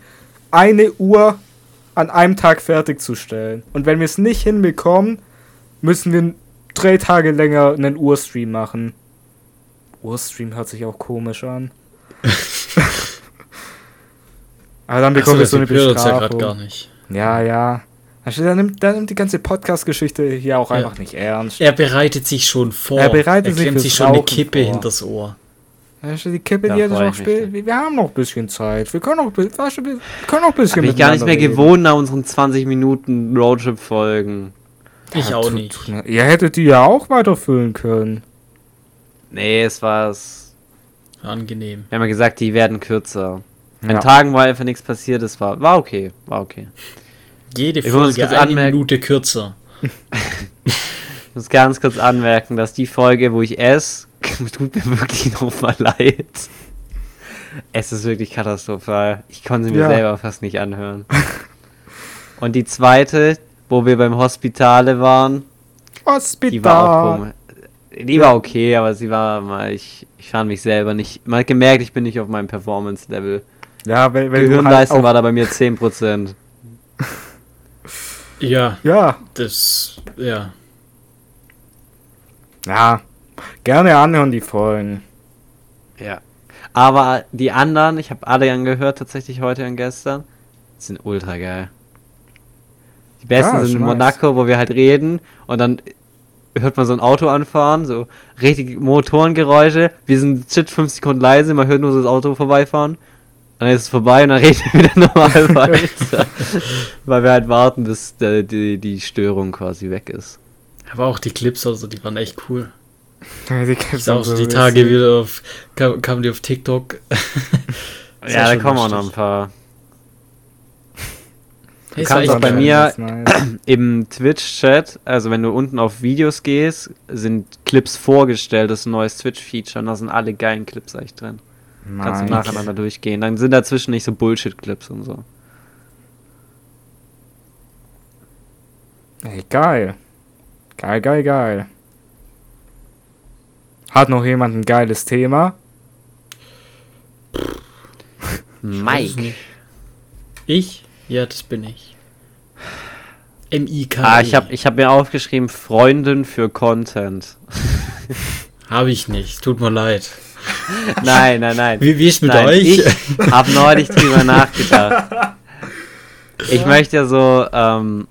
eine Uhr an einem Tag fertigzustellen. Und wenn wir es nicht hinbekommen, müssen wir drei Tage länger einen Urstream machen. Urstream hört sich auch komisch an. Aber dann bekommen wir so eine uns ja gerade Bestrafung. gar nicht. Ja, ja. Also, der, nimmt, der nimmt die ganze Podcast-Geschichte hier auch Ja. einfach nicht ernst. Er bereitet sich schon vor. Er bereitet sich klemmt fürs sich schon eine Rauchen Kippe vor. hinters Ohr. Weißt du, die Kippe, Da die hätte ich freu noch spät. Wir haben noch ein bisschen Zeit. Wir können noch, weißt du, wir können noch ein bisschen Bin ich gar nicht mehr miteinander gewohnt nach unseren 20 Minuten Roadtrip-Folgen. reden. Ich Ja, auch tut- nicht. tut Ihr hättet die ja auch weiterfüllen können. Nee, es war es. Angenehm. Wir haben ja gesagt, die werden kürzer. An Ja. Tagen, wo einfach nichts passiert ist, war, war okay. War okay. Jede Ich muss Folge eine anmerken- Minute kürzer. Ich muss ganz kurz anmerken, dass die Folge, wo ich esse, tut mir wirklich nochmal leid. Es ist wirklich katastrophal. Ich konnte sie mir Ja. selber fast nicht anhören. Und die zweite, wo wir beim Hospitale waren, die war auch Hospital. komisch. Die war okay, aber sie war mal, ich, ich fand mich selber nicht. Man hat gemerkt, ich bin nicht auf meinem Performance-Level. Ja, weil, weil du halt Gehirnleistung auch, war da bei mir 10%. Ja, Ja, das, ja. ja. Gerne anhören die Folgen. Ja. Aber die anderen, ich habe alle angehört, tatsächlich heute und gestern, sind ultra geil. Die besten Ja, sind in nice. Monaco, wo wir halt reden und dann hört man so ein Auto anfahren, so richtig Motorengeräusche. Wir sind shit 5 Sekunden leise, man hört nur so das Auto vorbeifahren. Dann ist es vorbei und dann reden wir wieder normal weiter. Weil wir halt warten, bis der, die, die Störung quasi weg ist. Aber auch die Clips, also die waren echt cool. Ja, die gibt's Ich auch so die witzig. Tage wieder auf, kam, kamen die auf TikTok. Ja, da kommen auch noch ein paar. Hey, es kannst auch bei mir-. Nice. Im Twitch-Chat, also wenn du unten auf Videos gehst, sind Clips vorgestellt, das ist ein neues Twitch-Feature und da sind alle geilen Clips eigentlich drin. Kannst du nacheinander durchgehen. Dann sind dazwischen nicht so Bullshit-Clips und so. Ey, geil. Geil, geil, geil. Hat noch jemand ein geiles Thema? Nicht. Ich? Ja, das bin ich. M-I-K. Ah, ich habe ich hab mir aufgeschrieben, Freundin für Content. Hab ich nicht. Tut mir leid. Nein, nein, nein. Wie, wie ist mit Nein, euch? Ich habe neulich drüber nachgedacht. Ich möchte ja so ähm,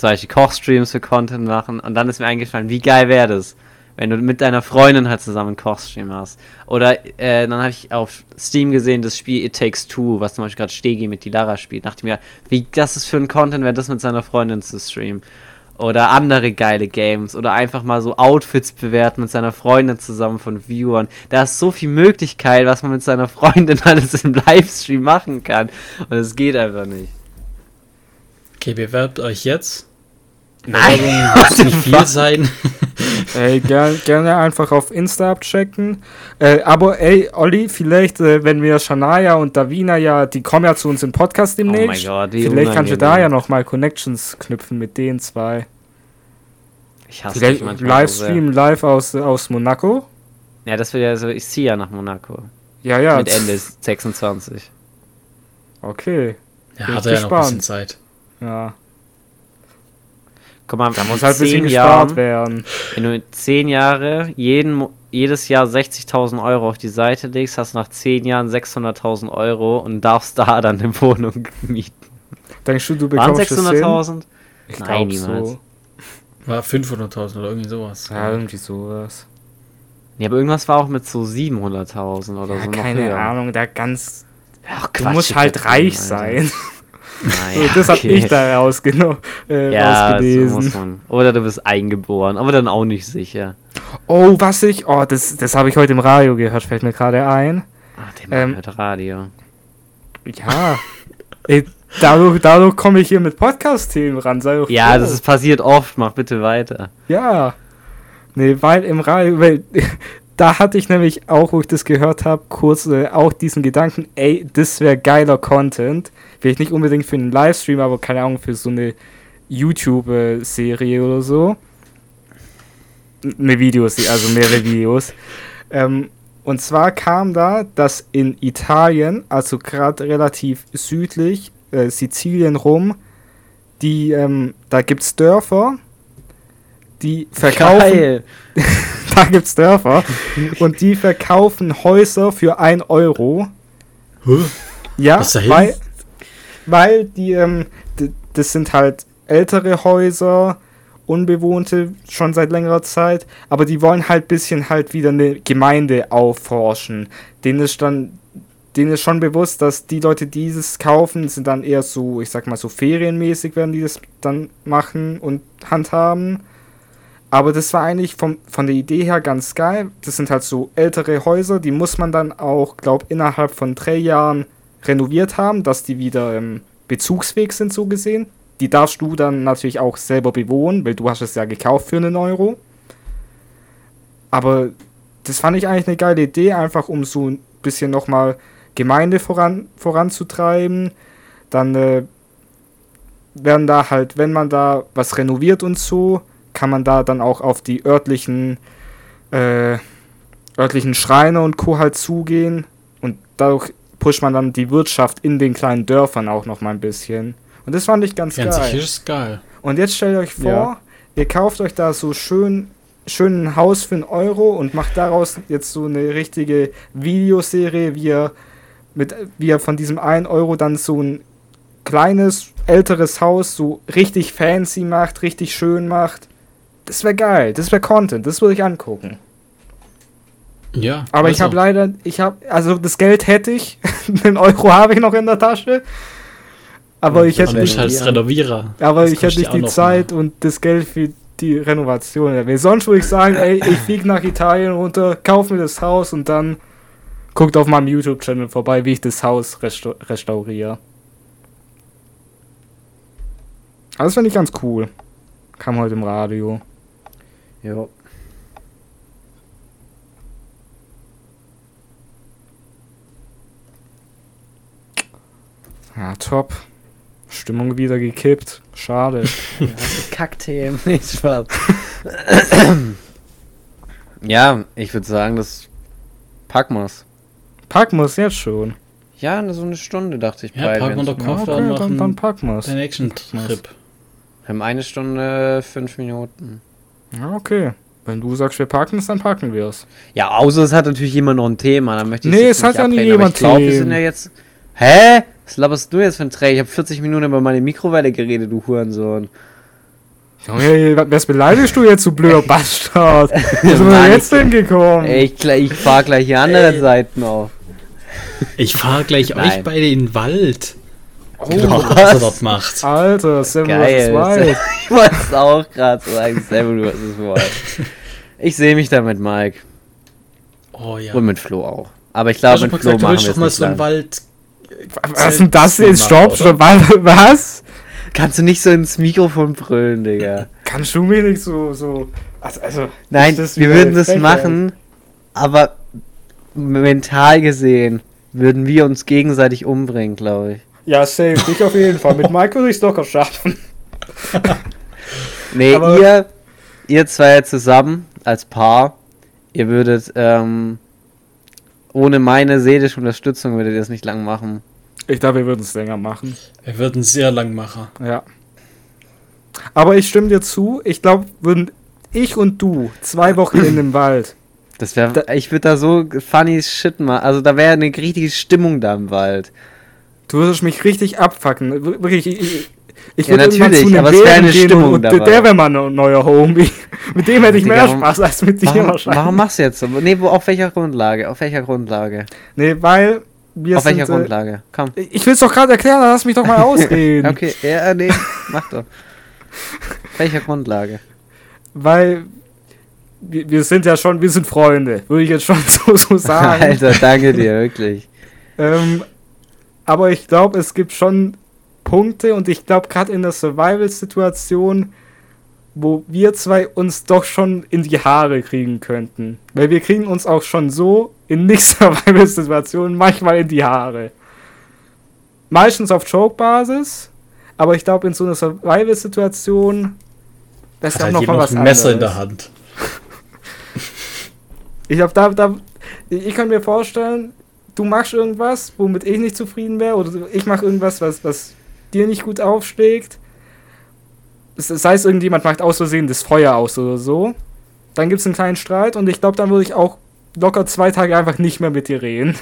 Beispiel Kochstreams für Content machen und dann ist mir eingefallen, wie geil wäre das, wenn du mit deiner Freundin halt zusammen einen Kochstream hast. Oder äh, dann habe ich auf Steam gesehen, das Spiel It Takes Two, was zum Beispiel gerade Stegi mit die Lara spielt. Dachte mir, wie das ist für ein Content, wäre das mit seiner Freundin zu streamen. Oder andere geile Games. Oder einfach mal so Outfits bewerten mit seiner Freundin zusammen von Viewern. Da ist so viel Möglichkeit, was man mit seiner Freundin alles im Livestream machen kann. Und es geht einfach nicht. Okay, bewerbt euch jetzt. Nein, muss nicht viel sein. Ey, gern, gerne einfach auf Insta abchecken. Äh, aber ey, Olli, vielleicht, äh, wenn wir Shania und Davina ja, die kommen ja zu uns im Podcast Oh mein demnächst. Gott, wie vielleicht kannst du da ja nochmal Connections knüpfen mit den zwei. Ich hasse dich Vielleicht so Livestream live aus, aus Monaco. Ja, das wird ja so, ich ziehe ja nach Monaco. Ja, ja. Mit Ende 26. Okay. Ja, Bin hat er ja noch ein bisschen. Zeit. Ja. Guck mal, Da muss halt ein bisschen zehn gespart Jahren, werden. wenn du in 10 Jahre jeden, jedes Jahr 60.000 Euro auf die Seite legst, hast du nach 10 Jahren 600.000 Euro und darfst da dann eine Wohnung mieten. Denkst du, du bekommst das hin? 600.000? Ich Nein, glaube so. War 500.000 oder irgendwie sowas. Ja, irgendwie sowas. Ja, aber irgendwas war auch mit so 700.000 oder Ja, so. noch keine. Ahnung, da ganz. Ach, Du Quatsch, musst ich halt reich Alter. sein. Naja, das hab okay. ich da rausgeno äh, Ja, so rausgelesen. muss man. Oder du bist eingeboren, aber dann auch nicht sicher. Oh, was ich. Oh, das, das habe ich heute im Radio gehört, fällt mir gerade ein. Ach, der Mann Ähm, hört Radio. Ja. Ey, dadurch dadurch komme ich hier mit Podcast-Themen ran. Ja, froh. das ist passiert oft. Mach bitte weiter. Ja. Nee, weil im Radio, weil da hatte ich nämlich auch, wo ich das gehört habe, kurz äh, auch diesen Gedanken, ey, das wäre geiler Content. Vielleicht nicht unbedingt für einen Livestream, aber keine Ahnung, für so eine YouTube-Serie oder so. Eine Videoserie, also mehrere Videos. Ähm, und zwar kam da, dass in Italien, also gerade relativ südlich, äh, Sizilien rum, die, ähm, da gibt's Dörfer, die verkaufen, Geil. da gibt's Dörfer, und die verkaufen Häuser für 1 Euro. Huh? Ja, Was weil, weil die, ähm, das sind halt ältere Häuser, unbewohnte, schon seit längerer Zeit, aber die wollen halt bisschen halt wieder eine Gemeinde aufforschen. Denen ist dann, denen ist schon bewusst, dass die Leute, die dieses kaufen, sind dann eher so, ich sag mal so ferienmäßig werden die das dann machen und handhaben. Aber das war eigentlich vom, von der Idee her ganz geil. Das sind halt so ältere Häuser, die muss man dann auch, glaub, innerhalb von drei Jahren renoviert haben, dass die wieder ähm, bezugsfähig sind, so gesehen. Die darfst du dann natürlich auch selber bewohnen, weil du hast es ja gekauft für einen Euro. Aber das fand ich eigentlich eine geile Idee, einfach um so ein bisschen nochmal Gemeinde voran, voranzutreiben. Dann äh, werden da halt, wenn man da was renoviert und so, kann man da dann auch auf die örtlichen äh, örtlichen Schreine und Co. halt zugehen. Und dadurch pusht man dann die Wirtschaft in den kleinen Dörfern auch noch mal ein bisschen. Und das fand ich ganz Ganz geil. ist geil. Und jetzt stellt euch vor, Ja. ihr kauft euch da so schön, schön ein Haus für einen Euro und macht daraus jetzt so eine richtige Videoserie, wie ihr, mit, wie ihr von diesem 1 Euro dann so ein kleines, älteres Haus so richtig fancy macht, richtig schön macht. Das wäre geil, das wäre Content, das würde ich angucken. Ja. Aber ich also, habe leider, ich habe, also das Geld hätte ich, einen Euro habe ich noch in der Tasche. Aber ich hätte nicht, bist halt Renovierer. aber Das ich hätte nicht die Zeit und das Geld für die Renovation. Weil sonst würde ich sagen, ey, ich fliege nach Italien runter, kauf mir das Haus und dann guckt auf meinem YouTube-Channel vorbei, wie ich das Haus resta restauriere. Das finde ich ganz cool. Kam heute im Radio. Ja. Ja, top. Stimmung wieder gekippt. Schade. Kackthemen, nicht Spaß. ja, ich würde sagen, das packen wir's. Packen wir es jetzt schon. Ja, so eine Stunde dachte ich Ja, bald, packen wir doch Ja, Koffer okay, und dann, dann packen wir es. den nächsten Trip. Wir haben eine Stunde, fünf Minuten. Ja, okay. Wenn du sagst, wir packen es, dann packen wir es. Ja, außer es hat natürlich jemand noch ein Thema, dann möchte ich Nee, es hat ja nie jemand Ich glaube, wir Themen. sind ja jetzt. Hä? Was laberst du jetzt für ein Träger? Ich habe 40 Minuten über meine Mikrowelle geredet, du Hurensohn. Junge, was beleidigst du jetzt, du blöder Bastard? Wo sind wir jetzt hingekommen? Ich, ich fahr gleich die anderen Ey. Seiten auf. Ich fahre gleich Nein. euch beide in den Wald. Oh, was er dort macht. Alter, Sam Geil. Wild. Ich wollte es auch gerade sagen. Du hast es wollen. Ich sehe mich da mit Mike. Oh ja. Und mit Flo auch. Aber ich Du glaube, doch mit mal Flo gesagt, du machen willst wir doch mal es so einen nicht. Wald. Was ist denn das jetzt? Stopp, stopp, wa- was? Kannst du nicht so ins Mikrofon brüllen, Digga. Kannst du mir nicht so, so. Also, also Nein, wir würden das machen, aber mental gesehen würden wir uns gegenseitig umbringen, glaube ich. Ja, safe, ich auf jeden Fall. Mit Mike würde ich es locker schaffen. Nee, Aber- ihr, ihr zwei zusammen als Paar, ihr würdet ähm, ohne meine seelische Unterstützung würdet ihr das nicht lang machen. Ich glaube, wir würden es länger machen. Wir würden sehr lang machen. Ja. Aber ich stimme dir zu. Ich glaube, würden ich und du zwei Wochen in dem Wald. Das wäre, Da- ich würde da so funny Shit machen. Also da wäre eine richtige Stimmung da im Wald. Du würdest mich richtig abfacken. Wir- Wirklich, ich, ich, ich Ja, natürlich, aber es wär Bären eine Stimmung und dabei. der wäre mein neu- neuer Homie. Mit dem hätte ich mehr warum- Spaß als mit dir Warum, wahrscheinlich. warum machst du jetzt so? Nee, wo, auf welcher Grundlage? Auf welcher Grundlage? Nee, weil wir auf sind, welcher äh, Grundlage? Komm. Ich will es doch gerade erklären, dann lass mich doch mal ausreden. Okay, ja, nee, mach doch. Auf welcher Grundlage? Weil wir, wir sind ja schon, wir sind Freunde, würde ich jetzt schon so, so sagen. Alter, danke dir, wirklich. Ähm, aber ich glaube, es gibt schon Punkte und ich glaube, gerade in der Survival-Situation, wo wir zwei uns doch schon in die Haare kriegen könnten. Weil wir kriegen uns auch schon so in Nicht-Survival-Situationen manchmal in die Haare. Meistens auf Joke-Basis, aber ich glaube, in so einer Survival-Situation, das ist auch halt noch mal was ein Messer in anderes. der Hand. Ich glaube, da, da, ich kann mir vorstellen, du machst irgendwas, womit ich nicht zufrieden wäre, oder ich mache irgendwas, was, was dir nicht gut aufschlägt. Das das heißt, irgendjemand macht aus Versehen das Feuer aus oder so. Dann gibt es einen kleinen Streit und ich glaube, dann würde ich auch locker zwei Tage einfach nicht mehr mit dir reden.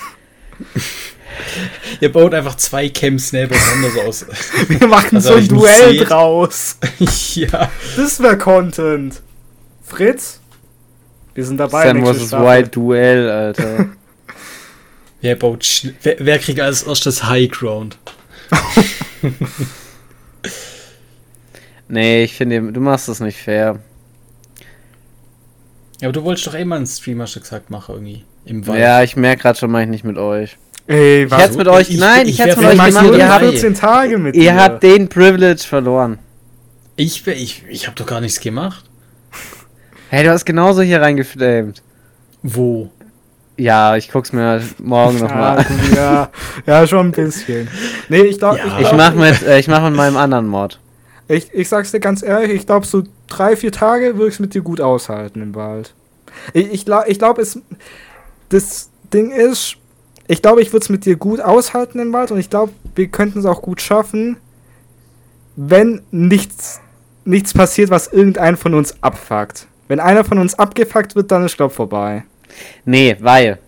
Ihr baut einfach zwei Camps nebeneinander so aus. Wir machen Also, so ein Duell draus. ja. Das wäre Content. Fritz? Wir sind dabei. Sam vs. White Duell, Alter. Wer baut schn- wer, wer kriegt als erstes High Ground? nee, ich finde, du machst das nicht fair. Ja, aber du wolltest doch eh mal einen Stream, hast du gesagt, machen irgendwie. Im Wald. Ja, ich merke gerade schon, mach ich nicht mit euch. Ey, Ich was? hätte mit euch, Ich- nein, ich ich hätte wär mit Ich euch mach gemacht. Ihr habt, 14 Tage mit ihr dir. habt den Privilege verloren. Ich, ich, ich habe doch gar nichts gemacht. Hey, du hast genauso hier reingeflamed. Wo? Ja, ich guck's mir morgen nochmal an. ja, ja, schon ein bisschen. Nee, ich glaube, Ja. ich, Ich glaub, mach mit, äh, ich mach mit meinem anderen Mod. ich, ich sag's dir ganz ehrlich, ich glaube, so drei, vier Tage würde ich es mit dir gut aushalten im Wald. Ich, ich glaube, ich glaub, es. Das Ding ist, ich glaube, ich würde es mit dir gut aushalten im Wald und ich glaube, wir könnten es auch gut schaffen, wenn nichts, nichts passiert, was irgendeinen von uns abfuckt. Wenn einer von uns abgefuckt wird, dann ist, glaube vorbei. Nee, weil.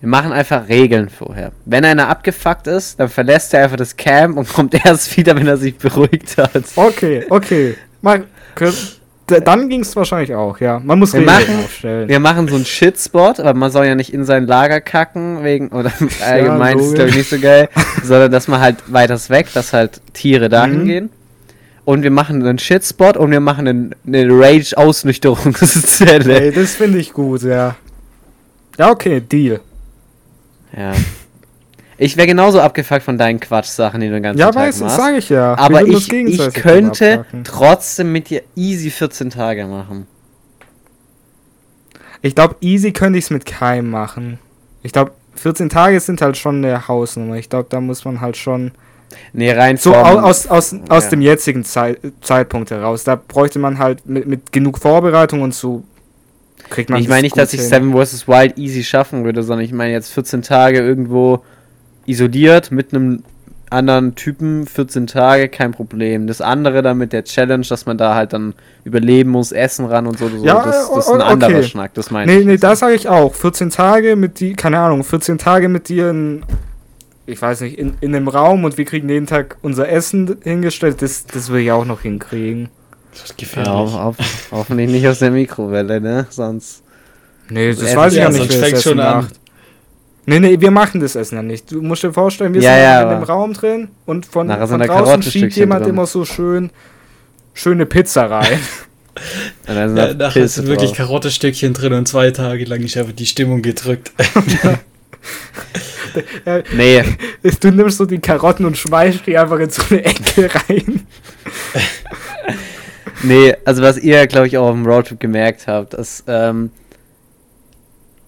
Wir machen einfach Regeln vorher. Wenn einer abgefuckt ist, dann verlässt er einfach das Camp und kommt erst wieder, wenn er sich beruhigt hat. Okay, okay. Mal, dann ging es wahrscheinlich auch, ja. Man muss Wir Regeln machen- aufstellen. Wir machen so einen Shitspot, aber man soll ja nicht in sein Lager kacken, wegen, oder allgemein ist es, glaube ich, nicht so geil, sondern dass man halt weiters weg, dass halt Tiere dahin Mhm. gehen. Und wir machen einen Shitspot und wir machen einen, eine Rage-Ausnüchterungszelle. Ey, das finde ich gut, ja. Ja, okay, Deal. Ja. Ich wäre genauso abgefuckt von deinen Quatschsachen, die du den ganzen Ja, Tag weiß, das machst. sage ich ja. Aber ich, ich könnte trotzdem mit dir easy 14 Tage machen. Ich glaube, easy könnte ich es mit keinem machen. Ich glaube, 14 Tage sind halt schon eine Hausnummer. Ich glaube, da muss man halt schon Nee, rein so aus, aus, aus ja. dem jetzigen Zei Zeitpunkt heraus. Da bräuchte man halt mit, mit genug Vorbereitung und so kriegt man Ich meine nicht, dass ich. Seven vs. Wild easy schaffen würde, sondern ich meine jetzt 14 Tage irgendwo isoliert mit einem anderen Typen, 14 Tage, kein Problem. Das andere dann mit der Challenge, dass man da halt dann überleben muss, Essen ran und so, so Ja, das, das ist ein o- anderer okay. Schnack, das meine Nee, ich. nee, das sage ich auch. 14 Tage mit die, keine Ahnung, 14 Tage mit dir in, ich weiß nicht, in, in einem Raum und wir kriegen jeden Tag unser Essen hingestellt, das, das will ich auch noch hinkriegen. Das ist ja, gefährlich. ho ho hoffentlich nicht aus der Mikrowelle, ne? Sonst. Nee, das Essen- weiß ich ja, ja nicht, sonst Essen schon an. macht. Nee, nee, wir machen das Essen ja nicht. Du musst dir vorstellen, wir Ja, sind ja, in dem Raum drin und von, von da draußen schiebt jemand drin. immer so schön schöne Pizza rein. Und dann sind Ja, da nachher sind wirklich drauf. Karottestückchen drin und zwei Tage lang ist einfach die Stimmung gedrückt. Nee, du nimmst so die Karotten und schmeißt die einfach in so eine Ecke rein. Nee, also was ihr, glaube ich, auch auf dem Roadtrip gemerkt habt, dass ähm,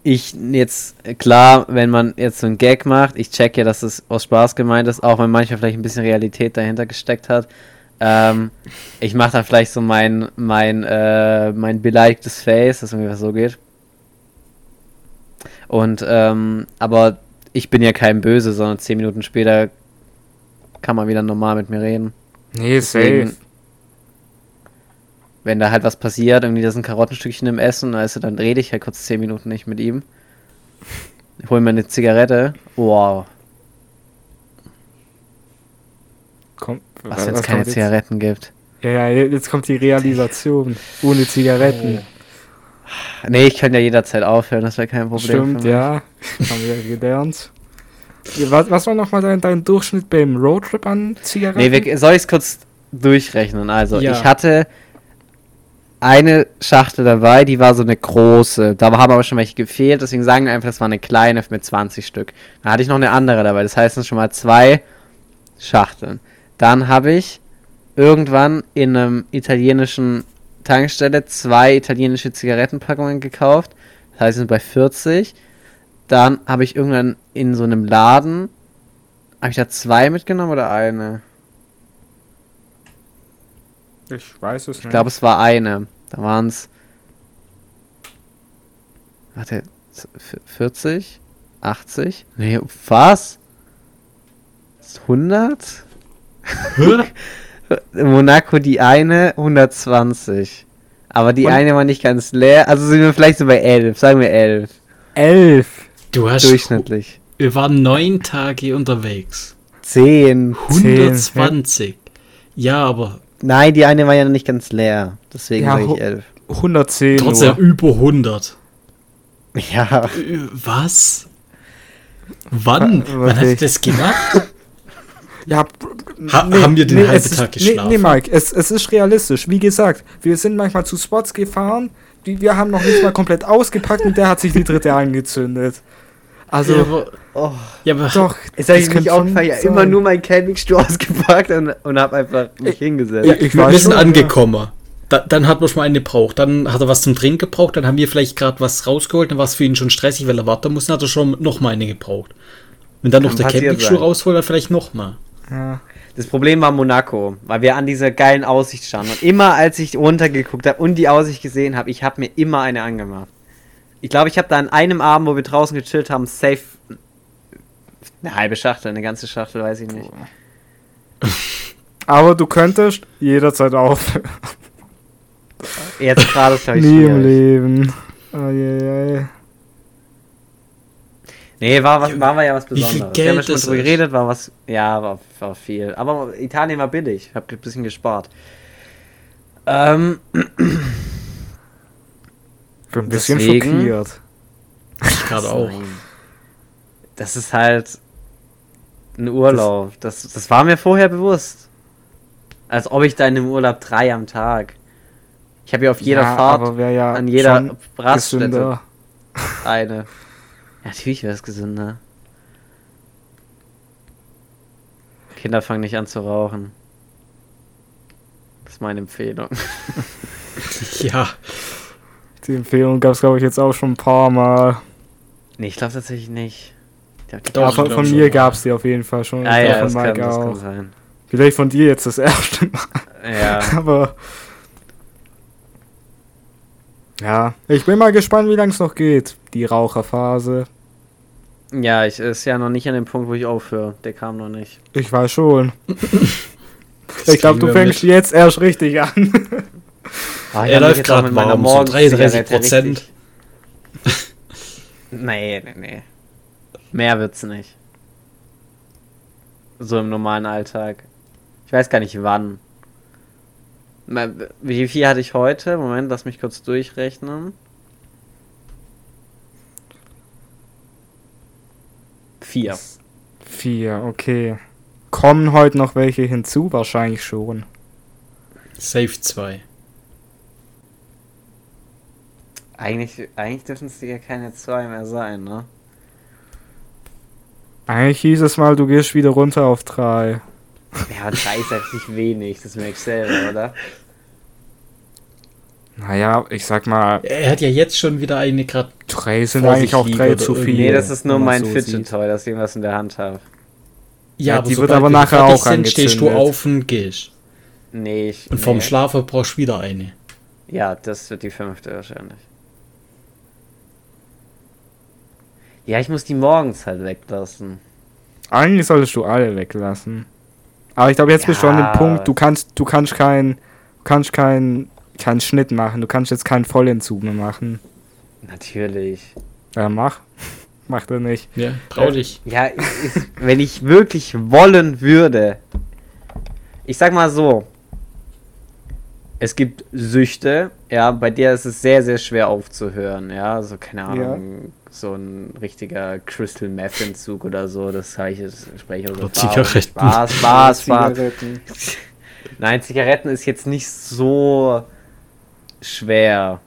ich jetzt, klar, wenn man jetzt so einen Gag macht, ich check ja, dass es aus Spaß gemeint ist, auch wenn manchmal vielleicht ein bisschen Realität dahinter gesteckt hat. Ähm, ich mache da vielleicht so mein, mein, äh, mein beleidigtes Face, dass irgendwie was so geht. Und, ähm, aber ich bin ja kein Böse, sondern zehn Minuten später kann man wieder normal mit mir reden. Nee, Deswegen, wenn da halt was passiert, irgendwie da sind Karottenstückchen im Essen, also dann rede ich halt kurz 10 Minuten nicht mit ihm. Ich hol mir eine Zigarette. Wow. Komm, Was, wenn es keine Zigaretten gibt. Ja, ja, jetzt kommt die Realisation. Ohne Zigaretten. Nee, ich kann ja jederzeit aufhören, das wäre kein Problem. Stimmt, ja. Haben wir gelernt. Ja, Was, was war nochmal dein, dein Durchschnitt beim Roadtrip an Zigaretten? Nee, wir, soll ich es kurz durchrechnen? Also, Ja. ich hatte eine Schachtel dabei, die war so eine große. Da haben aber schon welche gefehlt, deswegen sagen wir einfach, das war eine kleine mit 20 Stück. Dann hatte ich noch eine andere dabei, das heißt, es sind schon mal zwei Schachteln. Dann habe ich irgendwann in einem italienischen Tankstelle zwei italienische Zigarettenpackungen gekauft. Das heißt, sind bei 40. Dann habe ich irgendwann in so einem Laden, habe ich da zwei mitgenommen oder eine? Ich weiß es nicht. Ich glaube, es war eine. Da waren es. Warte, z- v- 40? 80? Nee, was? 100? In Monaco die eine 120. Aber die Und- eine war nicht ganz leer. Also sind wir vielleicht so bei 11. Sagen wir 11. elf. Du hast. Durchschnittlich. Wir waren neun Tage unterwegs. 10. 120. Ja, aber Nein, die eine war ja nicht ganz leer. Deswegen Ja, sage ich 11. 110 trotzdem nur. über 100. Ja. Äh, Was? Wann? Wa- Wann hast du das gemacht? Ja, Ha- haben wir den halben es ist- Tag Nee, nee geschlafen? Mike, es, es ist realistisch. Wie gesagt, wir sind manchmal zu Spots gefahren, die wir haben noch nicht mal komplett ausgepackt und der hat sich die dritte angezündet. Also, ja, aber, Oh. ja, aber doch. Ist eigentlich nicht aufgefallen, ja immer nur mein Campingstuhl ausgepackt und, und hab einfach mich hingesetzt. Ja, ich wir sind schon, angekommen. Da, dann hat man schon mal einen gebraucht. Dann hat er was zum Trinken gebraucht. Dann haben wir vielleicht gerade was rausgeholt. Dann war es für ihn schon stressig, weil er warten musste. Dann hat er schon noch mal eine gebraucht. Wenn dann noch der Campingstuhl rausholt, dann vielleicht noch mal. Ja. Das Problem war Monaco, weil wir an dieser geilen Aussicht standen. Und immer als ich runtergeguckt habe und die Aussicht gesehen habe, ich habe mir immer eine angemacht. Ich glaube, ich habe da an einem Abend, wo wir draußen gechillt haben, safe eine halbe Schachtel, eine ganze Schachtel, weiß ich nicht. Aber du könntest jederzeit aufhören. Jetzt gerade ist, glaube ich, Nie im. Leben. Eieiei. Nee, war, was, war ja was Wie viel Besonderes. wir haben Geld schon drüber geredet, war was. Ja, war, war viel. Aber Italien war billig. Ich habe ein bisschen gespart. Ähm, bin ein bisschen Deswegen- schockiert. Ich gerade auch. Das ist halt ein Urlaub. Das, das war mir vorher bewusst. Als ob ich da in einem Urlaub drei am Tag. Ich habe ja auf jeder ja, Fahrt ja an jeder Raststätte gesünder. eine. Ja, natürlich wäre es gesünder. Kinder fangen nicht an zu rauchen. Das ist meine Empfehlung. Ja, Die Empfehlung gab es, glaube ich, jetzt auch schon ein paar Mal. Nee, ich glaube tatsächlich nicht. Doch, von, von mir gab es die auf jeden Fall schon. Ah Ich ja, glaub, das von kann, Mike das kann auch. sein. Vielleicht von dir jetzt das erste Mal. Ja. Aber. Ja, ich bin mal gespannt, wie lange es noch geht, die Raucherphase. Ja, ich ist ja noch nicht an dem Punkt, wo ich aufhöre. Der kam noch nicht. Ich weiß schon. ich glaube, du fängst mit. jetzt erst richtig an. Ah, Er läuft mit meiner warm, so Morgenzigarette 33%. richtig- Nee, nee, nee. Mehr wird's nicht. So im normalen Alltag. Ich weiß gar nicht wann. Wie viel hatte ich heute? Moment, lass mich kurz durchrechnen. Vier. Vier, okay. Kommen heute noch welche hinzu? Wahrscheinlich schon. Safe 2. Eigentlich, eigentlich dürfen es ja keine zwei mehr sein, ne? Eigentlich hieß es mal, du gehst wieder runter auf drei. Ja, drei ist eigentlich wenig, das merke ich selber, oder? Naja, ich sag mal, Er hat ja jetzt schon wieder eine gerade. drei sind eigentlich auch drei zu viel. Nee, das ist nur mein so Fidget. Toy, das ich irgendwas in der Hand habe. Ja, die wird aber nachher auch sind, stehst du auf und gehst. Nee, ich. Und vorm nee. Schlafen brauchst du wieder eine. Ja, das wird die fünfte wahrscheinlich. Ja, ich muss die morgens halt weglassen. Eigentlich solltest du alle weglassen. Aber ich glaube, jetzt bist du an dem Ja. Punkt, du kannst, du kannst kein, du kannst kein, keinen Schnitt machen. Du kannst jetzt keinen Vollentzug mehr machen. Natürlich. Ja, mach. Macht er nicht. Ja, trau dich. Ja, ich, wenn ich wirklich wollen würde. Ich sag mal so. Es gibt Süchte, ja, bei der ist es sehr, sehr schwer aufzuhören, ja. So, keine Ahnung, so ein richtiger Crystal Meth Entzug oder so, das habe ich jetzt spreche ich aus Oder Erfahrung. Zigaretten. Spaß, Spaß, Spaß. Zigaretten. Nein, Zigaretten ist jetzt nicht so schwer,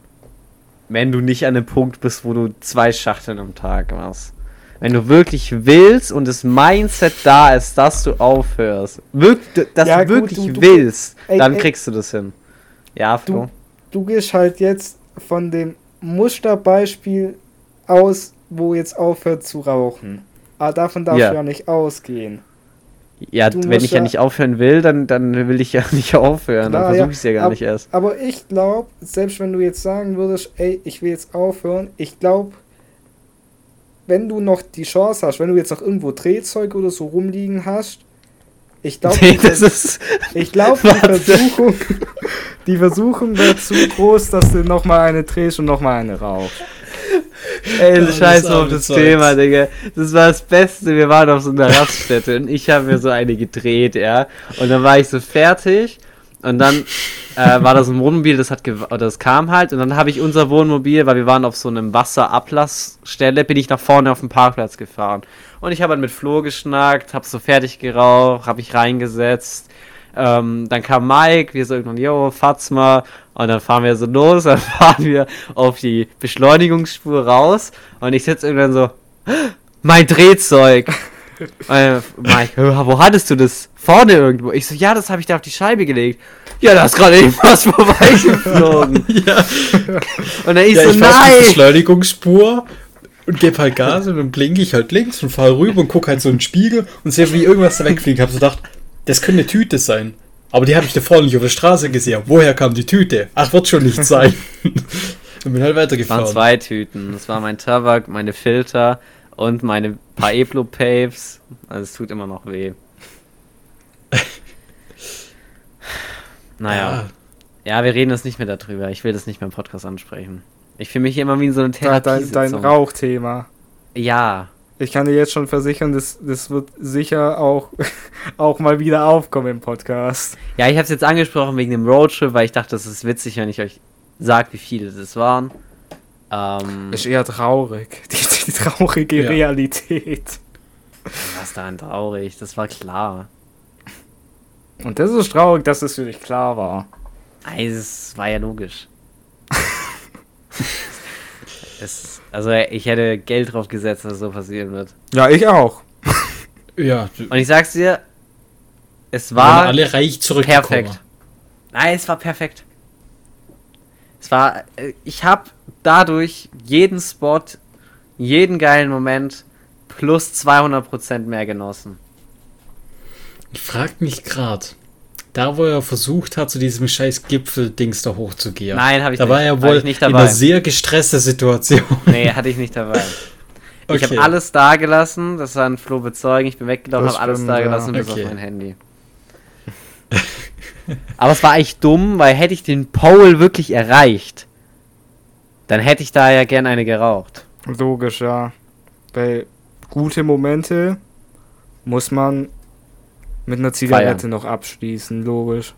wenn du nicht an dem Punkt bist, wo du zwei Schachteln am Tag machst. Wenn du wirklich willst und das Mindset da ist, dass du aufhörst, wirk dass Ja, du gut, wirklich du- du- willst, ey, dann ey. kriegst du das hin. Ja, Flo. Du gehst halt jetzt von dem Musterbeispiel aus, wo jetzt aufhört zu rauchen. Aber davon darfst Ja. du ja nicht ausgehen. Ja, du wenn ich ja ja- nicht aufhören will, dann, dann will ich ja nicht aufhören. Klar, dann versuche ich es ja gar ab- nicht erst. Aber ich glaube, selbst wenn du jetzt sagen würdest, ey, ich will jetzt aufhören, ich glaube, wenn du noch die Chance hast, wenn du jetzt noch irgendwo Drehzeug oder so rumliegen hast, ich glaube, Nee, das ist. ich glaube, die. Versuchung, die Versuchung wäre zu groß, dass du nochmal eine drehst und nochmal eine rauchst. Ey, das scheiß auf das Zeit. Thema, Digga. Das war das Beste. Wir waren auf so einer Raststätte und ich habe mir so eine gedreht, ja. Und dann war ich so fertig und dann äh, war da so ein Wohnmobil, das hat das kam halt und dann habe ich unser Wohnmobil, weil wir waren auf so einem Wasserablassstelle, bin ich nach vorne auf den Parkplatz gefahren. Und ich habe halt mit Flo geschnackt, habe so fertig geraucht, habe ich reingesetzt. Ähm, dann kam Mike, wir so irgendwann, yo, fahrt's mal. Und dann fahren wir so los, dann fahren wir auf die Beschleunigungsspur raus. Und ich sitze irgendwann so, mein Drehzeug. äh, Mike, "Hä, wo hattest du das? Vorne irgendwo. Ich so, ja, das habe ich da auf die Scheibe gelegt. Ja, da ist gerade irgendwas vorbeigeflogen. Ja, Und dann ich ja so, ich fahr auf die nein. Beschleunigungsspur und gebe halt Gas und dann blinke ich halt links und fahre rüber und gucke halt so in den Spiegel und sehe, wie irgendwas da wegfliegt. Hab so gedacht, das könnte eine Tüte sein. Aber die habe ich da vorne nicht auf der Straße gesehen. Woher kam die Tüte? Ach, wird schon nicht sein. Und bin halt Es waren weitergefahren. zwei Tüten. Das war mein Tabak, meine Filter und meine paar Eplo-Papes. Also es tut immer noch weh. Naja. Ja, wir reden jetzt nicht mehr darüber. Ich will das nicht mehr im Podcast ansprechen. Ich fühle mich hier immer wie in so Dein, Therapie. dein, dein Rauchthema. Ja. Ich kann dir jetzt schon versichern, das, das wird sicher auch, auch mal wieder aufkommen im Podcast. Ja, ich habe es jetzt angesprochen wegen dem Roadtrip, weil ich dachte, das ist witzig, wenn ich euch sage, wie viele das waren. Ähm, Ist eher traurig. Die, die traurige Ja. Realität. was daran traurig? Das war klar. Und das ist traurig, dass es für dich klar war. Ey, das war ja logisch. es, also ich hätte Geld drauf gesetzt, dass so passieren wird. Ja, ich auch. Ja, Und ich sag's dir, es war alle reich perfekt. Nein, es war perfekt. Es war, äh, ich habe dadurch jeden Spot, jeden geilen Moment plus 200% mehr genossen. Ich frag mich grad, da wo er versucht hat, zu diesem scheiß Gipfel-Dings da hochzugehen. Nein, hab ich Da nicht. war er War wohl ich in einer sehr gestresste Situation. Nee, hatte ich nicht dabei. Ich Okay. habe alles da gelassen, das kann Flo bezeugen. Ich bin weggelaufen, habe alles da ja. gelassen, bis Okay. auf mein Handy. Aber es war echt dumm, weil hätte ich den Pole wirklich erreicht, dann hätte ich da ja gern eine geraucht. Logisch, ja. Bei gute Momente muss man mit einer Zigarette noch abschließen, logisch.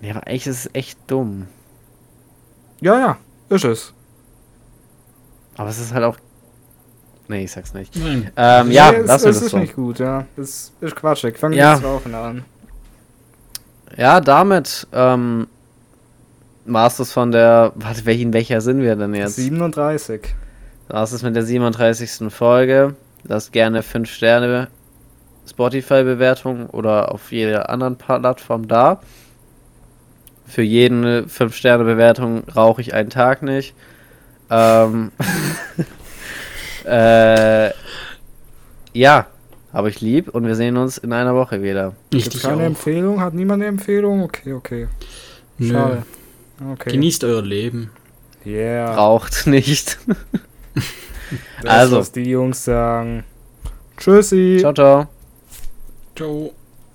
Ja, aber echt, es ist echt dumm. Ja, ja, ist es. Aber es ist halt auch. Nee, ich sag's nicht. Nein. Ähm, ja, Nee, es, lass es uns das ist so. nicht gut, ja. Es ist quatschig. Fangen Ja. wir jetzt Rauchen an. Ja, damit ähm, das von der. Warte, welchen welcher sind wir denn jetzt? 37. Das ist mit der 37. Folge. Lasst gerne 5 Sterne Spotify-Bewertung oder auf jeder anderen Plattform da. Für jede 5 Sterne Bewertung rauche ich einen Tag nicht. Ähm, äh, ja, habe ich lieb und wir sehen uns in einer Woche wieder. Ich dich keine auch. Empfehlung? Hat niemand eine Empfehlung? Okay, okay. Nö. Schade. Okay. Genießt euer Leben. Yeah. Raucht nicht. Das, Also. was die Jungs sagen. Tschüssi. ciao, ciao. Ciao.